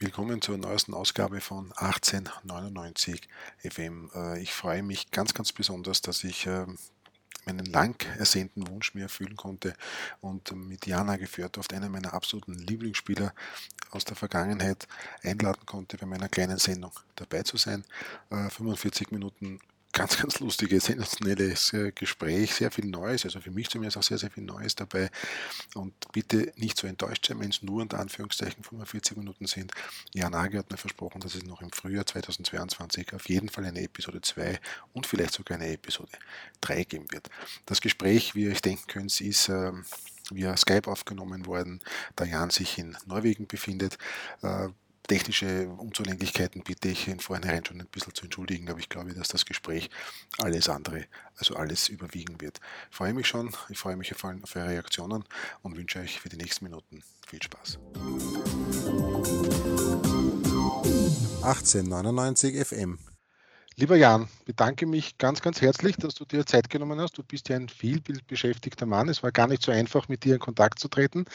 Willkommen zur neuesten Ausgabe von 1899 FM. Äh, ich freue mich ganz, ganz besonders, dass ich ähm, meinen lang ersehnten Wunsch mir erfüllen konnte und mit Jana Gefördorft, einen meiner absoluten Lieblingsspieler aus der Vergangenheit, einladen konnte, bei meiner kleinen Sendung dabei zu sein. 45 äh, Minuten ganz, ganz lustiges, sensationelles äh, Gespräch, sehr viel Neues, also für mich zumindest auch sehr, sehr viel Neues dabei. Und bitte nicht so enttäuscht sein, wenn es nur unter Anführungszeichen 45 Minuten sind. Jan Nagel hat mir versprochen, dass es noch im Frühjahr 2022 auf jeden Fall eine Episode 2 und vielleicht sogar eine Episode 3 geben wird. Das Gespräch, wie ihr euch denken könnt, ist ähm, via Skype aufgenommen worden, da Jan sich in Norwegen befindet. Äh, technische Unzulänglichkeiten bitte ich in vornherein schon ein bisschen zu entschuldigen, aber ich glaube, dass das Gespräch alles andere, also alles überwiegen wird. Ich freue mich schon, ich freue mich auf eure Reaktionen und wünsche euch für die nächsten Minuten viel Spaß. 1899 FM Lieber Jan, bedanke mich ganz, ganz herzlich, dass du dir Zeit genommen hast. Du bist ja ein viel beschäftigter Mann. Es war gar nicht so einfach, mit dir in Kontakt zu treten.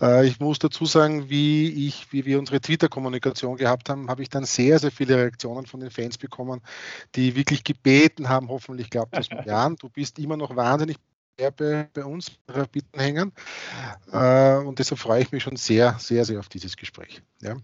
Äh, ich muss dazu sagen, wie, ich, wie wir unsere Twitter-Kommunikation gehabt haben, habe ich dann sehr, sehr viele Reaktionen von den Fans bekommen, die wirklich gebeten haben, hoffentlich glaubt das Jan. Du bist immer noch wahnsinnig bei, bei uns Rapiden äh, Und deshalb freue ich mich schon sehr, sehr, sehr auf dieses Gespräch. Ja.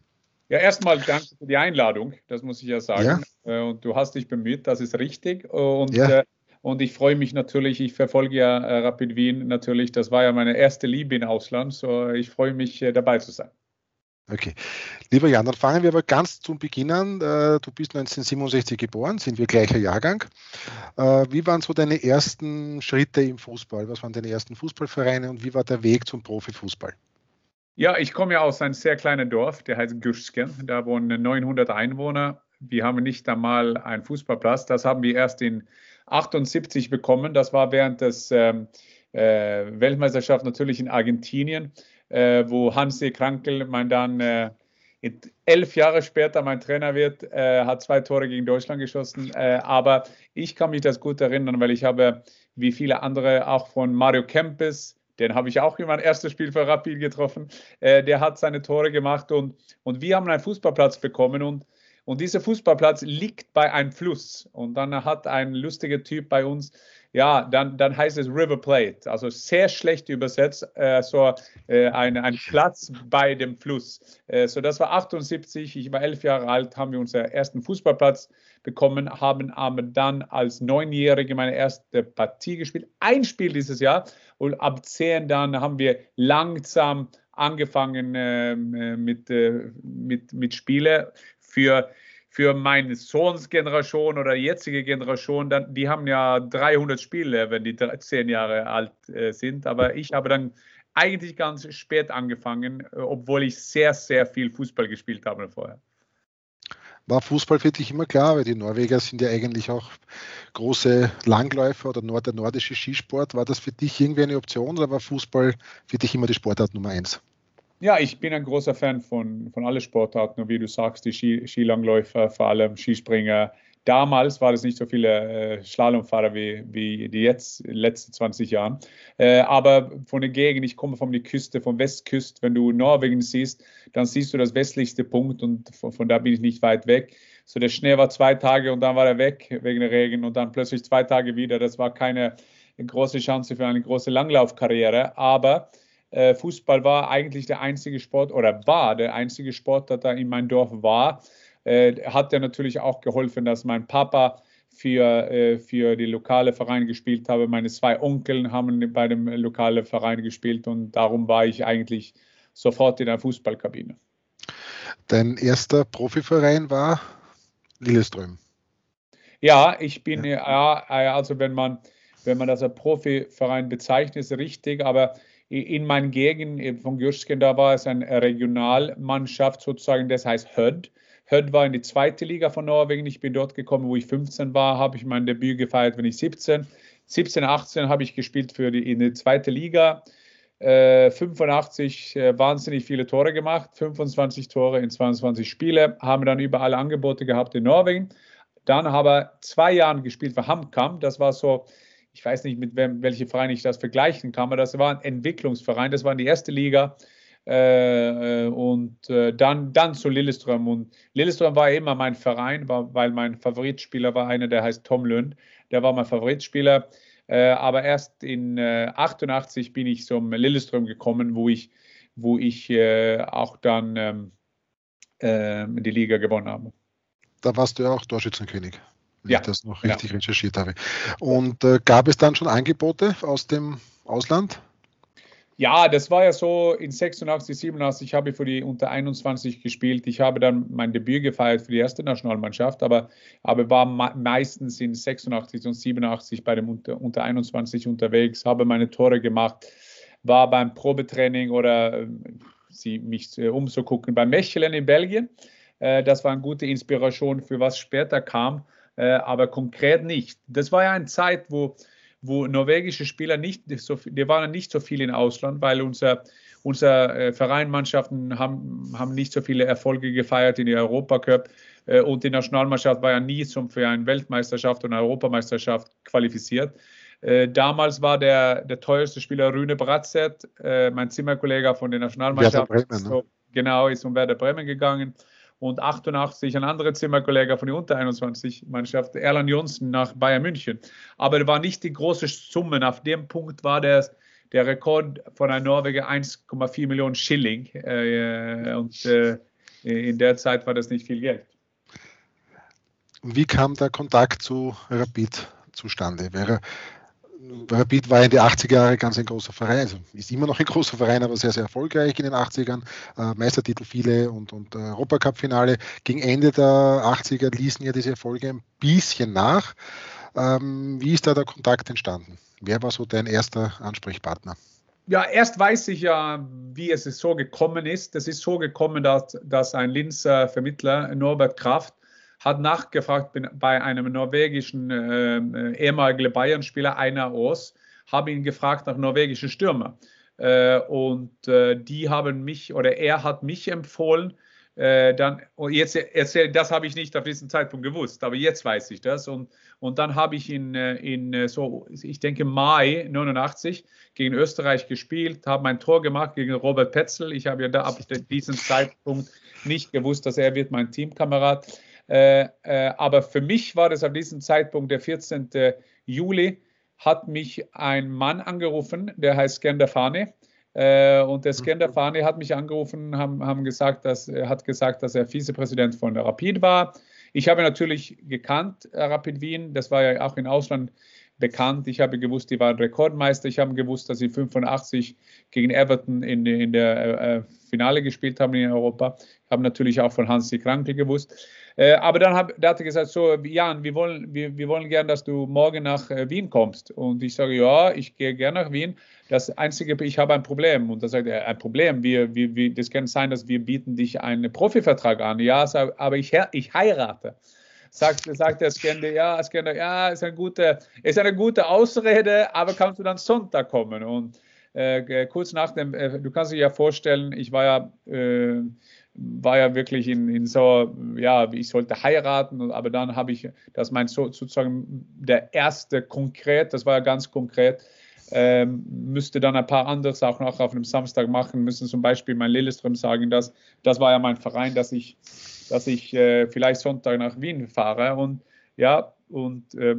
Ja, erstmal danke für die Einladung, das muss ich ja sagen. Ja. Äh, und du hast dich bemüht, das ist richtig. Und, ja. Äh, und ich freue mich natürlich, ich verfolge ja äh, Rapid Wien natürlich. Das war ja meine erste Liebe in Ausland. So ich freue mich, dabei zu sein. Okay. Lieber Jan, dann fangen wir aber ganz zum Beginn an. Du bist 1967 geboren, sind wir gleicher Jahrgang. Wie waren so deine ersten Schritte im Fußball? Was waren deine ersten Fußballvereine und wie war der Weg zum Profifußball? Ja, ich komme ja aus einem sehr kleinen Dorf, der heißt Gürsken. Da wohnen 900 Einwohner. Wir haben nicht einmal einen Fußballplatz. Das haben wir erst in 78 bekommen. Das war während des ähm, äh, Weltmeisterschaft natürlich in Argentinien, äh, wo Hansi Krankel, mein dann äh, elf Jahre später mein Trainer wird, äh, hat zwei Tore gegen Deutschland geschossen. Äh, aber ich kann mich das gut erinnern, weil ich habe, wie viele andere, auch von Mario Kempes, den habe ich auch in meinem erstes Spiel für Rapid getroffen. Äh, der hat seine Tore gemacht und, und wir haben einen Fußballplatz bekommen und, und dieser Fußballplatz liegt bei einem Fluss. Und dann hat ein lustiger Typ bei uns, ja, dann, dann heißt es River Plate, also sehr schlecht übersetzt, äh, so äh, ein, ein Platz bei dem Fluss. Äh, so das war 78, ich war elf Jahre alt, haben wir unseren ersten Fußballplatz bekommen, haben aber dann als Neunjährige meine erste Partie gespielt, ein Spiel dieses Jahr. Und ab zehn dann haben wir langsam angefangen ähm, äh, mit, äh, mit, mit Spielen für für meine Sohnsgeneration oder jetzige Generation, dann, die haben ja 300 Spiele, wenn die zehn Jahre alt äh, sind. Aber ich habe dann eigentlich ganz spät angefangen, äh, obwohl ich sehr, sehr viel Fußball gespielt habe vorher. War Fußball für dich immer klar, weil die Norweger sind ja eigentlich auch große Langläufer oder der nordische Skisport. War das für dich irgendwie eine Option oder war Fußball für dich immer die Sportart Nummer eins? Ja, ich bin ein großer Fan von, von allen Sportarten, wie du sagst, die Ski, Skilangläufer, vor allem Skispringer. Damals war es nicht so viele äh, Slalomfahrer wie, wie die jetzt, in den letzten 20 Jahren. Äh, aber von der Gegend, ich komme von der Küste, von Westküste, wenn du Norwegen siehst, dann siehst du das westlichste Punkt und von, von da bin ich nicht weit weg. So der Schnee war zwei Tage und dann war er weg wegen der Regen und dann plötzlich zwei Tage wieder. Das war keine große Chance für eine große Langlaufkarriere, aber äh, Fußball war eigentlich der einzige Sport oder war der einzige Sport, der da in meinem Dorf war. Äh, hat ja natürlich auch geholfen, dass mein Papa für, äh, für die lokale Vereine gespielt habe. Meine zwei Onkeln haben bei dem lokalen Verein gespielt und darum war ich eigentlich sofort in der Fußballkabine. Dein erster Profiverein war Lilleström. Ja, ich bin ja, also wenn man wenn man das als Profiverein bezeichnet, ist richtig, aber in meinen Gegend von Gürsken, da war es eine Regionalmannschaft sozusagen, das heißt Hödd. Hödd war in die zweite Liga von Norwegen. Ich bin dort gekommen, wo ich 15 war, habe ich mein Debüt gefeiert, wenn ich 17. 17, 18 habe ich gespielt für die, in die zweite Liga. Äh, 85 äh, wahnsinnig viele Tore gemacht, 25 Tore in 22 Spiele, haben dann überall Angebote gehabt in Norwegen. Dann habe ich zwei Jahre gespielt für HamKam. Das war so ich weiß nicht, mit wem, welche Verein ich das vergleichen kann, aber das war ein Entwicklungsverein, das war die erste Liga. Äh, und äh, dann, dann zu Lillestrøm. Und Lillestrøm war immer mein Verein, war, weil mein Favoritspieler war einer, der heißt Tom Lund. Der war mein Favoritspieler. Äh, aber erst in 88 bin ich zum Lillestrøm gekommen, wo ich, wo ich auch dann ähm, die Liga gewonnen habe. Da warst du ja auch Torschützenkönig wenn ja. ich das noch richtig ja. recherchiert habe. Und äh, gab es dann schon Angebote aus dem Ausland? Ja, das war ja so, in 86, 87 habe ich für die Unter 21 gespielt. Ich habe dann mein Debüt gefeiert für die erste Nationalmannschaft, aber, aber war meistens in 86 und 87 bei dem Unter, Unter 21 unterwegs, habe meine Tore gemacht, war beim Probetraining oder äh, sie, mich äh, umzugucken beim Mechelen in Belgien. Äh, das war eine gute Inspiration für was später kam, aber konkret nicht. Das war ja eine Zeit, wo wo norwegische Spieler nicht so die waren nicht so viel im Ausland, weil unser unser äh, Vereinmannschaften haben, haben nicht so viele Erfolge gefeiert in der Europacup äh, und die Nationalmannschaft war ja nie zum, für eine Weltmeisterschaft und eine Europameisterschaft qualifiziert. Äh, damals war der, der teuerste Spieler Rüne Bratzett, äh, mein Zimmerkollege von der Nationalmannschaft. Bremen, ne? so, genau, ist um Werder Bremen gegangen und 88 ein anderer Zimmerkollege von der Unter-21-Mannschaft, Erland Johnson, nach Bayern München. Aber er war nicht die große Summe. Auf dem Punkt war der, der Rekord von einem Norweger 1,4 Millionen Schilling. Äh, und äh, in der Zeit war das nicht viel Geld. Wie kam der Kontakt zu Rapid zustande? Wäre Rapid war in den 80er Jahren ganz ein großer Verein, also ist immer noch ein großer Verein, aber sehr, sehr erfolgreich in den 80ern. Äh, Meistertitel viele und, und äh, Europacup-Finale. Gegen Ende der 80er ließen ja diese Erfolge ein bisschen nach. Ähm, wie ist da der Kontakt entstanden? Wer war so dein erster Ansprechpartner? Ja, erst weiß ich ja, wie es so gekommen ist. Das ist so gekommen, dass, dass ein Linzer Vermittler, Norbert Kraft, hat nachgefragt bei einem norwegischen äh, ehemaligen Bayern-Spieler, Einer Os, habe ihn gefragt nach norwegischen Stürmer. Äh, und äh, die haben mich oder er hat mich empfohlen. Äh, dann, und jetzt erzähl, das habe ich nicht auf diesen Zeitpunkt gewusst, aber jetzt weiß ich das. Und, und dann habe ich in, äh, in äh, so, ich denke Mai 89 gegen Österreich gespielt, habe mein Tor gemacht gegen Robert Petzel. Ich habe ja da ab diesem Zeitpunkt nicht gewusst, dass er wird mein Teamkamerad. Äh, äh, aber für mich war das an diesem Zeitpunkt, der 14. Juli, hat mich ein Mann angerufen, der heißt Skender Fane. Äh, und der Skender mhm. Fane hat mich angerufen, haben, haben gesagt, dass, hat gesagt, dass er Vizepräsident von Rapid war. Ich habe natürlich gekannt, Rapid Wien, das war ja auch im Ausland bekannt. Ich habe gewusst, die waren Rekordmeister. Ich habe gewusst, dass sie 85 gegen Everton in, in der äh, Finale gespielt haben in Europa. Ich habe natürlich auch von Hansi Krankel gewusst. Äh, aber dann hab, da hat er gesagt, so Jan, wir wollen, wir, wir wollen gern, dass du morgen nach äh, Wien kommst. Und ich sage, ja, ich gehe gerne nach Wien. Das Einzige, ich habe ein Problem. Und da sagt er, ein Problem, wir, wir, wir, das kann sein, dass wir bieten dich einen Profivertrag an. Ja, aber ich, ich heirate sagt, sagt der Scander, ja, Scander, ja, ist eine gute, ist eine gute Ausrede, aber kannst du dann Sonntag kommen? Und äh, kurz nach dem, äh, du kannst dir ja vorstellen, ich war ja äh, war ja wirklich in, in so, ja, ich sollte heiraten, aber dann habe ich, das mein so, sozusagen der erste konkret, das war ja ganz konkret, ähm, müsste dann ein paar anderes auch noch auf einem Samstag machen, müssen zum Beispiel mein Lilleström sagen, dass das war ja mein Verein, dass ich, dass ich äh, vielleicht Sonntag nach Wien fahre und ja, und äh,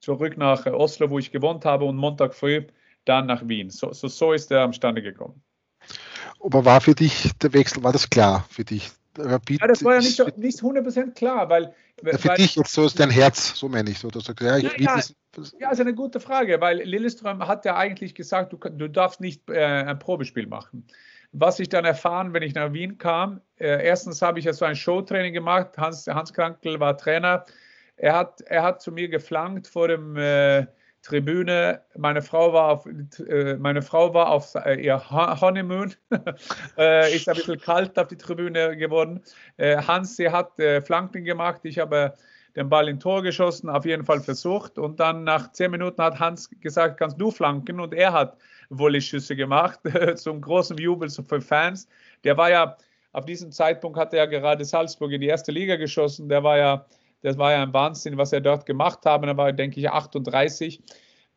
zurück nach Oslo, wo ich gewohnt habe und Montag früh dann nach Wien. So, so, so ist er am Stande gekommen. Aber war für dich der Wechsel, war das klar für dich? Rapid ja, das war ja nicht, so, nicht 100% klar, weil. Ja, für weil, dich jetzt so ist dein Herz, so meine ich so. Du sagst, ja, ich ja, ja, das, ja, ist eine gute Frage, weil Lilleström hat ja eigentlich gesagt, du, du darfst nicht äh, ein Probespiel machen. Was ich dann erfahren, wenn ich nach Wien kam, äh, erstens habe ich ja so ein Showtraining gemacht. Hans, Hans Krankel war Trainer. Er hat, er hat zu mir geflankt vor dem. Äh, Tribüne. Meine Frau war auf, äh, meine Frau war auf äh, ihr Honeymoon. äh, ist ein bisschen kalt auf die Tribüne geworden. Äh, Hans, sie hat äh, Flanken gemacht. Ich habe den Ball in Tor geschossen, auf jeden Fall versucht. Und dann nach zehn Minuten hat Hans gesagt, kannst du flanken? Und er hat Volleyschüsse gemacht, zum großen Jubel für Fans. Der war ja, auf diesem Zeitpunkt hat er ja gerade Salzburg in die erste Liga geschossen. Der war ja das war ja ein Wahnsinn, was er dort gemacht hat. Er war, denke ich, 38.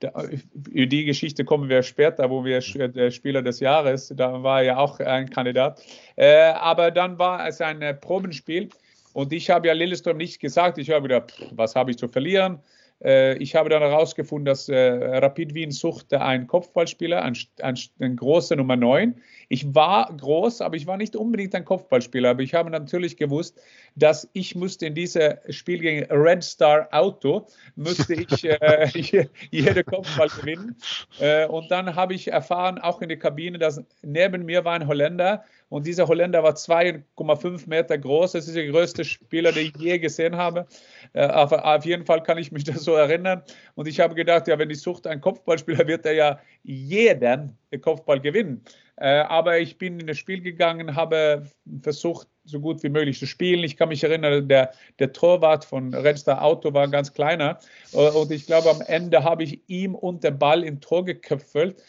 die Geschichte kommen wir später, wo wir der Spieler des Jahres, da war er ja auch ein Kandidat. Äh, aber dann war es ein Probenspiel und ich habe ja Lilleström nicht gesagt. Ich habe gedacht, was habe ich zu verlieren? Äh, ich habe dann herausgefunden, dass äh, Rapid Wien suchte einen Kopfballspieler, einen, einen, großen Nummer 9. Ich war groß, aber ich war nicht unbedingt ein Kopfballspieler. Aber ich habe natürlich gewusst, dass ich musste in diesem Spiel gegen Red Star Auto, musste ich äh, jede Kopfball gewinnen. Äh, und dann habe ich erfahren, auch in der Kabine, dass neben mir war ein Holländer, und dieser Holländer war 2,5 Meter groß. Das ist der größte Spieler, den ich je gesehen habe. Äh, auf, jeden Fall kann ich mich das so erinnern. Und ich habe gedacht, ja, wenn die Sucht ein Kopfballspieler wird, er ja jeden Kopfball gewinnen. Äh, aber ich bin in das Spiel gegangen, habe versucht, so gut wie möglich zu spielen. Ich kann mich erinnern, der, der Torwart von Renstar Auto war ganz kleiner. Äh, und ich glaube, am Ende habe ich ihm und der Ball im Tor geköpfelt.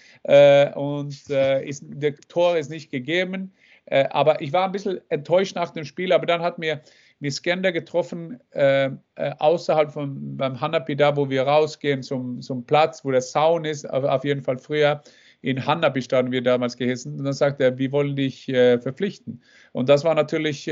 und ist, der Tor ist nicht gegeben. Äh, aber ich war ein bisschen enttäuscht nach dem Spiel, aber dann hat mir mir Skender getroffen äh, äh, außerhalb von beim Hanapi, da wo wir rausgehen zum, zum Platz, wo der Zaun ist, auf, auf jeden Fall früher in Hanapi standen wir damals geheißen. Und dann sagt er, wir wollen dich äh, verpflichten. Und das war natürlich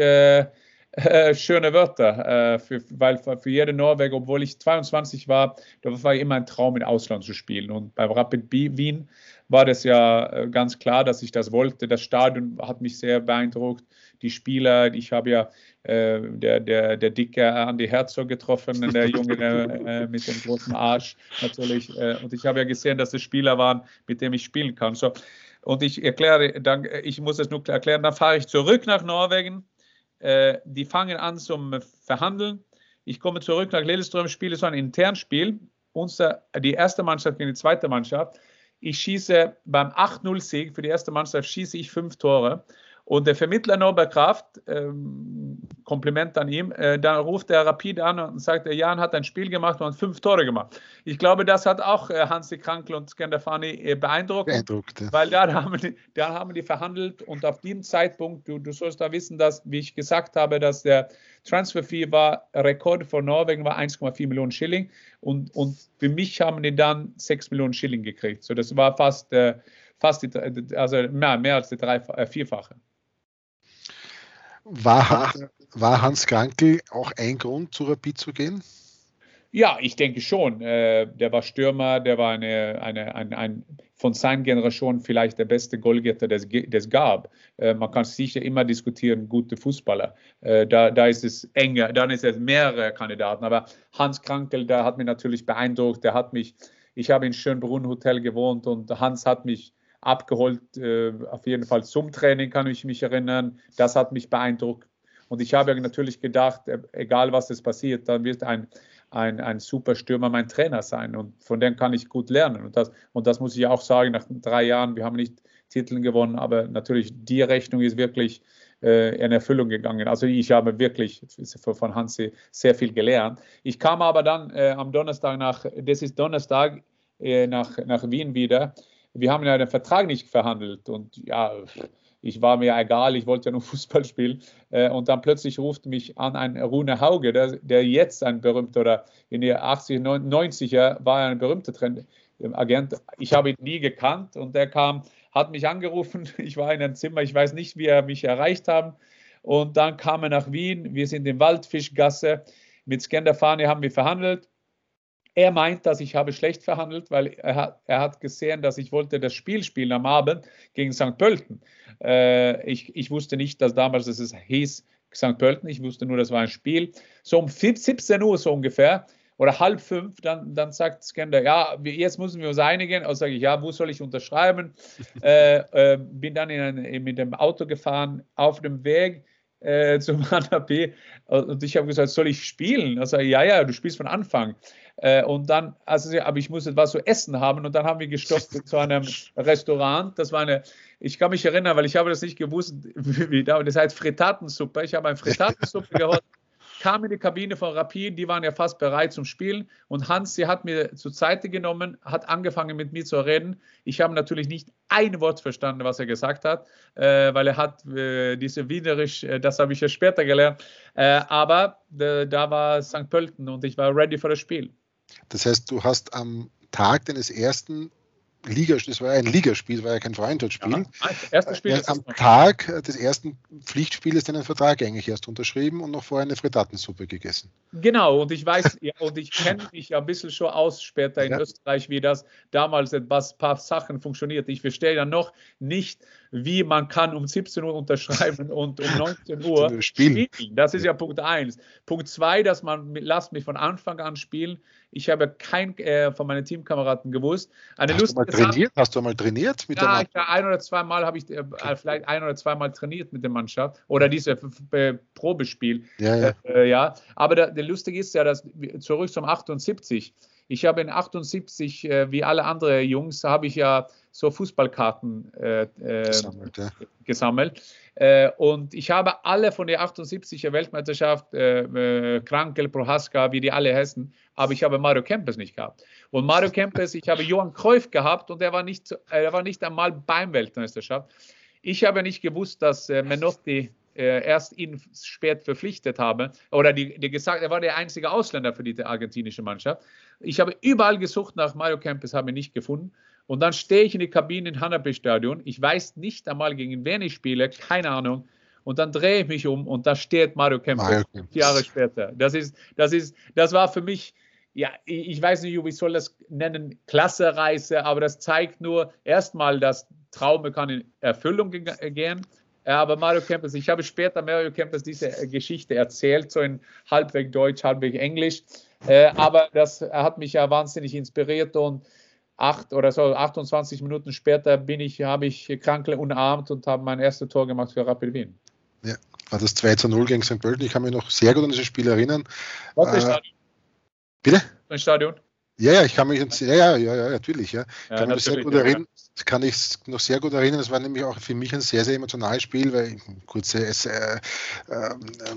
äh, äh, schöne Wörter, für, weil für, jede Norweger, obwohl ich 22 war, da war immer ein Traum, im Ausland zu spielen. Und bei Rapid Wien war das ja äh, ganz klar, dass ich das wollte. Das Stadion hat mich sehr beeindruckt. Die Spieler, ich habe ja äh, der, der, der dicke Andy Herzog getroffen, der Junge äh, mit dem großen Arsch natürlich. Äh, und ich habe ja gesehen, dass es Spieler waren, mit denen ich spielen kann. So, und ich erkläre, dann, ich muss es nur erklären, dann fahre ich zurück nach Norwegen. Äh, die fangen an zum Verhandeln. Ich komme zurück nach Lillestrøm, spiele so ein Internspiel. Unser, die erste Mannschaft gegen die zweite Mannschaft. Ich schieße beim 8-0-Sieg für die erste Mannschaft schieße ich fünf Tore. Und der Vermittler Norbert Kraft, ähm, Kompliment an ihm, äh, dann ruft er Rapid an und sagt, der Jan hat ein Spiel gemacht und fünf Tore gemacht. Ich glaube, das hat auch äh, Hansi Krankel und Skandafani äh, beeindruckt, beeindruckt ja. weil da haben, die, da haben die verhandelt und auf dem Zeitpunkt, du, du sollst da wissen, dass, wie ich gesagt habe, dass der Transferfee war, Rekord von Norwegen war 1,4 Millionen Schilling und, und für mich haben die dann 6 Millionen Schilling gekriegt. So, das war fast, äh, fast die, also mehr, mehr als die drei, äh, vierfache. War, war Hans Krankel auch ein Grund, zu Rapid zu gehen? Ja, ich denke schon. Äh, der war Stürmer, der war eine, eine, ein, ein, von seiner Generation vielleicht der beste Goalgetter, des es gab. Äh, man kann sicher immer diskutieren, gute Fußballer. Äh, da, da ist es enger, dann ist es mehrere Kandidaten. Aber Hans Krankel, der hat mich natürlich beeindruckt. Der hat mich, ich habe in Schönbrunn Hotel gewohnt und Hans hat mich abgeholt, äh, auf jeden Fall zum Training kann ich mich erinnern. Das hat mich beeindruckt. Und ich habe natürlich gedacht, äh, egal was es passiert, dann wird ein, ein, ein super Stürmer mein Trainer sein. Und von dem kann ich gut lernen. Und das, und das muss ich auch sagen, nach drei Jahren, wir haben nicht Titel gewonnen, aber natürlich die Rechnung ist wirklich äh, in Erfüllung gegangen. Also ich habe wirklich von Hansi sehr viel gelernt. Ich kam aber dann äh, am Donnerstag nach, das ist Donnerstag, äh, nach, nach Wien wieder wir haben ja den Vertrag nicht verhandelt und ja, ich war mir egal, ich wollte ja nur Fußball spielen. Äh, und dann plötzlich ruft mich an ein Rune Hauge, der, der jetzt ein berühmter oder in den 80er, 90er war ein berühmter Trend, Agent. Ich habe ihn nie gekannt und der kam, hat mich angerufen. Ich war in einem Zimmer, ich weiß nicht, wie er mich erreicht haben. Und dann kam er nach Wien. Wir sind in Waldfischgasse. Mit Skanderfani haben wir verhandelt. Er meint, dass ich habe schlecht verhandelt, weil er hat, er hat gesehen, dass ich wollte das Spiel spielen am Abend gegen St. Pölten. Äh, ich, ich wusste nicht, dass damals es hieß St. Pölten. Ich wusste nur, das war ein Spiel. So um 17 Uhr so ungefähr oder halb fünf, dann, dann sagt Skender, ja, jetzt müssen wir uns einigen. Also sage ich, ja, wo soll ich unterschreiben? äh, äh, bin dann in ein, mit dem Auto gefahren, auf dem Weg äh, zum HNP und ich habe gesagt, soll ich spielen? Also ja, ja, du spielst von Anfang. Äh, und dann, also, aber ich muss etwas zu essen haben und dann haben wir gestoppt zu einem Restaurant. Das war eine, ich kann mich erinnern, weil ich habe das nicht gewusst, wie, das heißt Fritatensuppe. Ich habe eine Fritatensuppe geholt kam in die Kabine von Rapid, die waren ja fast bereit zum Spielen und Hans, sie hat mir zur Seite genommen, hat angefangen mit mir zu reden. Ich habe natürlich nicht ein Wort verstanden, was er gesagt hat, äh, weil er hat äh, diese Wienerisch, äh, das habe ich ja später gelernt, äh, aber äh, da war St. Pölten und ich war ready für das Spiel. Das heißt, du hast am Tag deines ersten Ligaspiel, das war ja ein Ligaspiel, das war ja kein Freundschaftsspiel. Ja, erstes Spiel äh, am Tag des ersten Pflichtspiels deinen Vertrag eigentlich erst unterschrieben und noch vorher eine Frittatensuppe gegessen. Genau, und ich weiß, ja, und ich kenne mich ja ein bisschen schon aus später in ja. Österreich, wie das damals etwas, paar Sachen funktioniert. Ich verstehe ja noch nicht, wie man kann um 17 Uhr unterschreiben und um 19 Uhr spielen. spielen. Das ist ja Punkt 1. Punkt 2, dass man, lasst mich von Anfang an spielen. Ich habe kein äh, von meinen Teamkameraden gewusst. Eine Hast du mal trainiert? Hast du mal trainiert mit ja, der ein oder zwei Mal habe ich äh, vielleicht ein oder zwei Mal trainiert mit der Mannschaft oder dieses äh, Probespiel. Ja, ja. Äh, ja. Aber der, der lustige ist ja, dass zurück zum 78. Ich habe in 78, äh, wie alle anderen Jungs, habe ich ja so Fußballkarten äh, äh, gesammelt. Ja. gesammelt. Äh, und ich habe alle von der 78er Weltmeisterschaft, äh, äh, Krankel, Prohaska, wie die alle heißen, aber ich habe Mario Kempes nicht gehabt. Und Mario Kempes, ich habe Johann Cruyff gehabt und er war nicht, er war nicht einmal beim Weltmeisterschaft. Ich habe nicht gewusst, dass äh, Menotti äh, erst ihn spät verpflichtet habe. Oder die, die gesagt, er war der einzige Ausländer für die argentinische Mannschaft. Ich habe überall gesucht nach Mario Kempes, habe ihn nicht gefunden. Und dann stehe ich in die Kabine im Hanapi-Stadion. Ich weiß nicht einmal, gegen wen ich spiele, keine Ahnung. Und dann drehe ich mich um und da steht Mario Kempes. Jahre später. Das ist, das ist, das war für mich, ja, ich weiß nicht, wie ich soll das nennen, klasse Reise, aber das zeigt nur erstmal, dass Traume kann in Erfüllung gehen. Aber Mario Kempes, ich habe später Mario Kempes diese Geschichte erzählt, so in halbweg Deutsch, halbweg Englisch. Äh, aber das hat mich ja wahnsinnig inspiriert und acht oder so 28 Minuten später bin ich, habe ich Krankle umarmt und habe mein erstes Tor gemacht für Rapid Wien. Ja, war das 2 zu 0 gegen St. Pölten. Ich kann mich noch sehr gut an dieses Spiel erinnern. Was äh, Stadion? Bitte? Ein Stadion? Ja, ja, ich kann mich, ja, ja, ja, ja natürlich, ja. ja kann mich sehr gut erinnern, kann ich noch sehr gut erinnern. Das war nämlich auch für mich ein sehr, sehr emotionales Spiel, weil kurze äh, äh,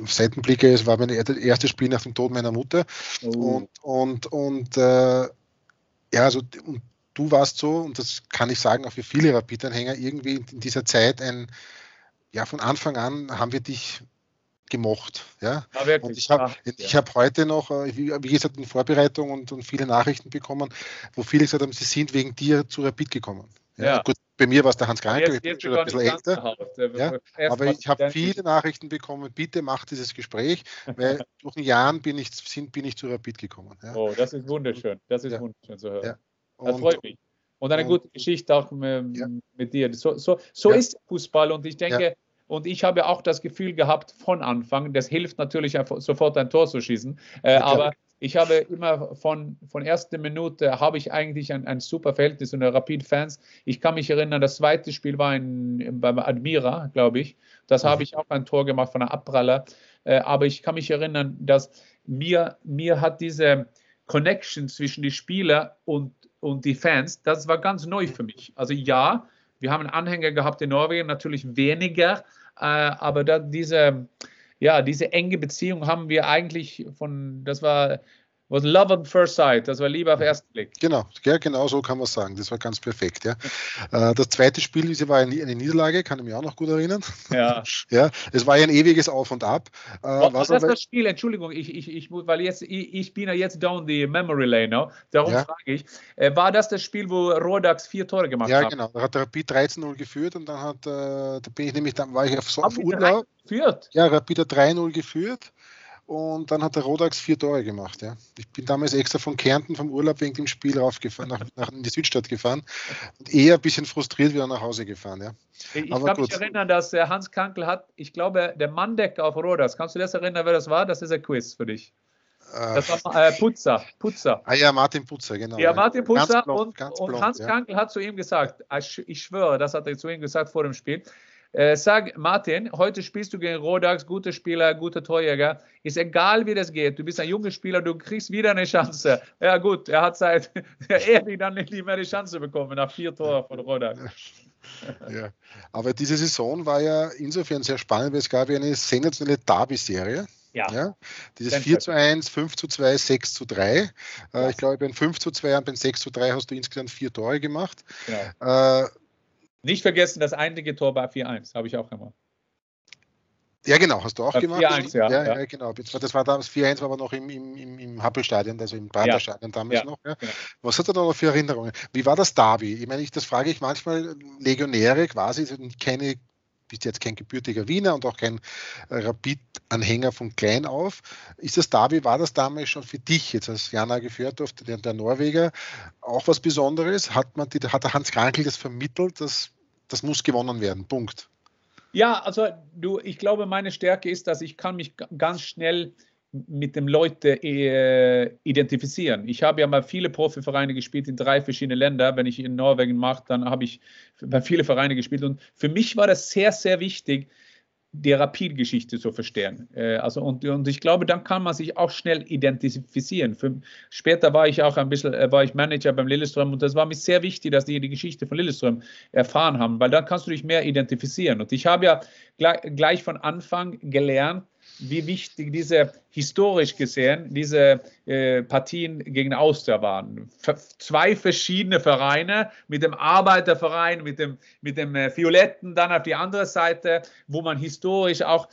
Seitenblicke, es war mein erstes Spiel nach dem Tod meiner Mutter. Oh. Und, und, und äh, ja, also und du warst so, und das kann ich sagen, auch für viele Rapid-Anhänger, irgendwie in dieser Zeit ein, ja, von Anfang an haben wir dich gemocht. Ja? ja und ich habe ja. hab heute noch, äh, wie, wie gesagt, in Vorbereitung und, und, viele Nachrichten bekommen, wo viele gesagt haben, sie sind wegen dir zu Rapid gekommen. Ja, ja. Gut, bei mir war es der Hans Kranke, ich bin schon ein bisschen älter. Ja, aber ich habe viele Nachrichten bekommen, bitte mach dieses Gespräch, weil durch den Jahren bin ich, sind, bin ich zu Rapid gekommen. Oh, das ist wunderschön. Das ist wunderschön zu hören. Und, das freut mich. Und eine und, gute Geschichte auch mit, mit dir. So, so, so ist Fußball und ich denke, und ich habe auch das Gefühl gehabt von Anfang, das hilft natürlich sofort ein Tor zu schießen, äh, aber ich habe immer von, von erster Minute habe ich eigentlich ein, ein super Verhältnis und Rapid-Fans. Ich kann mich erinnern, das zweite Spiel war in, beim Admira, glaube ich. Das habe ich auch ein Tor gemacht von der Abpraller. Äh, aber ich kann mich erinnern, dass mir, mir hat diese Connection zwischen die Spieler und, und die Fans, das war ganz neu für mich. Also ja, wir haben Anhänger gehabt in Norwegen, natürlich weniger, äh, aber da diese ja, diese enge Beziehung haben wir eigentlich von, das war was Love at First Sight, das war Liebe auf ersten Blick. Genau, ja, genau so kann man sagen. Das war ganz perfekt. Ja. Äh, das zweite Spiel war eine Niederlage, kann ich mich auch noch gut erinnern. Ja. ja es war ja ein ewiges Auf und Ab. Äh, was, was ist das Spiel? Entschuldigung, ich, ich, ich, weil jetzt, ich, ich bin ja jetzt down the memory lane, no? darum ja. frage ich. Äh, war das das Spiel, wo Rodax vier Tore gemacht hat? Ja, genau. Da hat der Rapid 13-0 geführt und dann hat, da bin ich nämlich, dann war ich auf, so, auf Urlaub. Geführt? Ja, Rapid hat 3-0 geführt und dann hat der Rodax vier Tore gemacht. Ja. Ich bin damals extra von Kärnten vom Urlaub wegen dem Spiel raufgefahren, nach, nach in die Südstadt gefahren und eher ein bisschen frustriert wieder nach Hause gefahren. Ja. Ich Aber kann gut. mich erinnern, dass der Hans Kankel hat, ich glaube, der Manndecker auf Rodax, kannst du das erinnern, wer das war? Das ist ein Quiz für dich. Äh, das war äh, Putzer, Putzer. Ah ja, Martin Putzer, genau. Ja, Martin Putzer blond, und, und, Hans ja. Kankel hat zu ihm gesagt, ich schwöre, das hat er zu ihm gesagt vor dem Spiel, äh, sag, Martin, heute spielst du gegen Rodax, guter Spieler, guter Torjäger. Ist egal, wie das geht. Du bist ein junger Spieler, du kriegst wieder eine Chance. Ja, gut, er hat seit ehrlich dann nicht mehr die Chance bekommen nach vier Toren von Rodax. Ja, aber diese Saison war ja insofern sehr spannend, weil es gab ja eine sensationelle Derby-Serie. Ja. ja. Dieses 4 zu 1, 5 zu 2, 6 zu 3. Äh, ich glaube, beim 5 zu 2 und beim 6 zu 3 hast du insgesamt vier Tore gemacht. Genau. Äh, nicht vergessen, das einzige Tor war 4-1, habe ich auch immer. Ja, genau, hast du auch Äh, gemacht. 4-1, ja, ja, ja. ja, genau. Das war, damals 4-1, war aber noch im, im, im, im Happelstadion, also im Praterstadion damals Ja, noch. Ja. Was hat er da noch für Erinnerungen? Wie war das Derby? Ich meine, ich, das frage ich manchmal Legionäre quasi, keine, bist jetzt kein gebürtiger Wiener und auch kein äh, Rapid-Anhänger von klein auf. Ist das Derby, war das damals schon für dich jetzt als Jana Gefjordorf, der, der Norweger, auch was Besonderes? Hat, man die, hat der Hans Krankel das vermittelt, dass das muss gewonnen werden? Punkt. Ja, also du, ich glaube, meine Stärke ist, dass ich kann mich ganz schnell mit dem Leute äh, identifizieren. Ich habe ja mal viele Profivereine gespielt in drei verschiedenen Ländern. Wenn ich in Norwegen mache, dann habe ich bei viele Vereine gespielt. Und für mich war das sehr, sehr wichtig, die Rapid-Geschichte zu verstehen. Äh, also und, und ich glaube, dann kann man sich auch schnell identifizieren. Für, später war ich auch ein bisschen, äh, war ich Manager beim Lillestrøm und das war mir sehr wichtig, dass die die Geschichte von Lillestrøm erfahren haben, weil dann kannst du dich mehr identifizieren. Und ich habe ja gleich, gleich von Anfang gelernt, wie wichtig diese historisch gesehen diese äh, Partien gegen Austria waren. Ver zwei verschiedene Vereine mit dem Arbeiterverein, mit dem, mit dem äh, Violetten dann auf die andere Seite, wo man historisch auch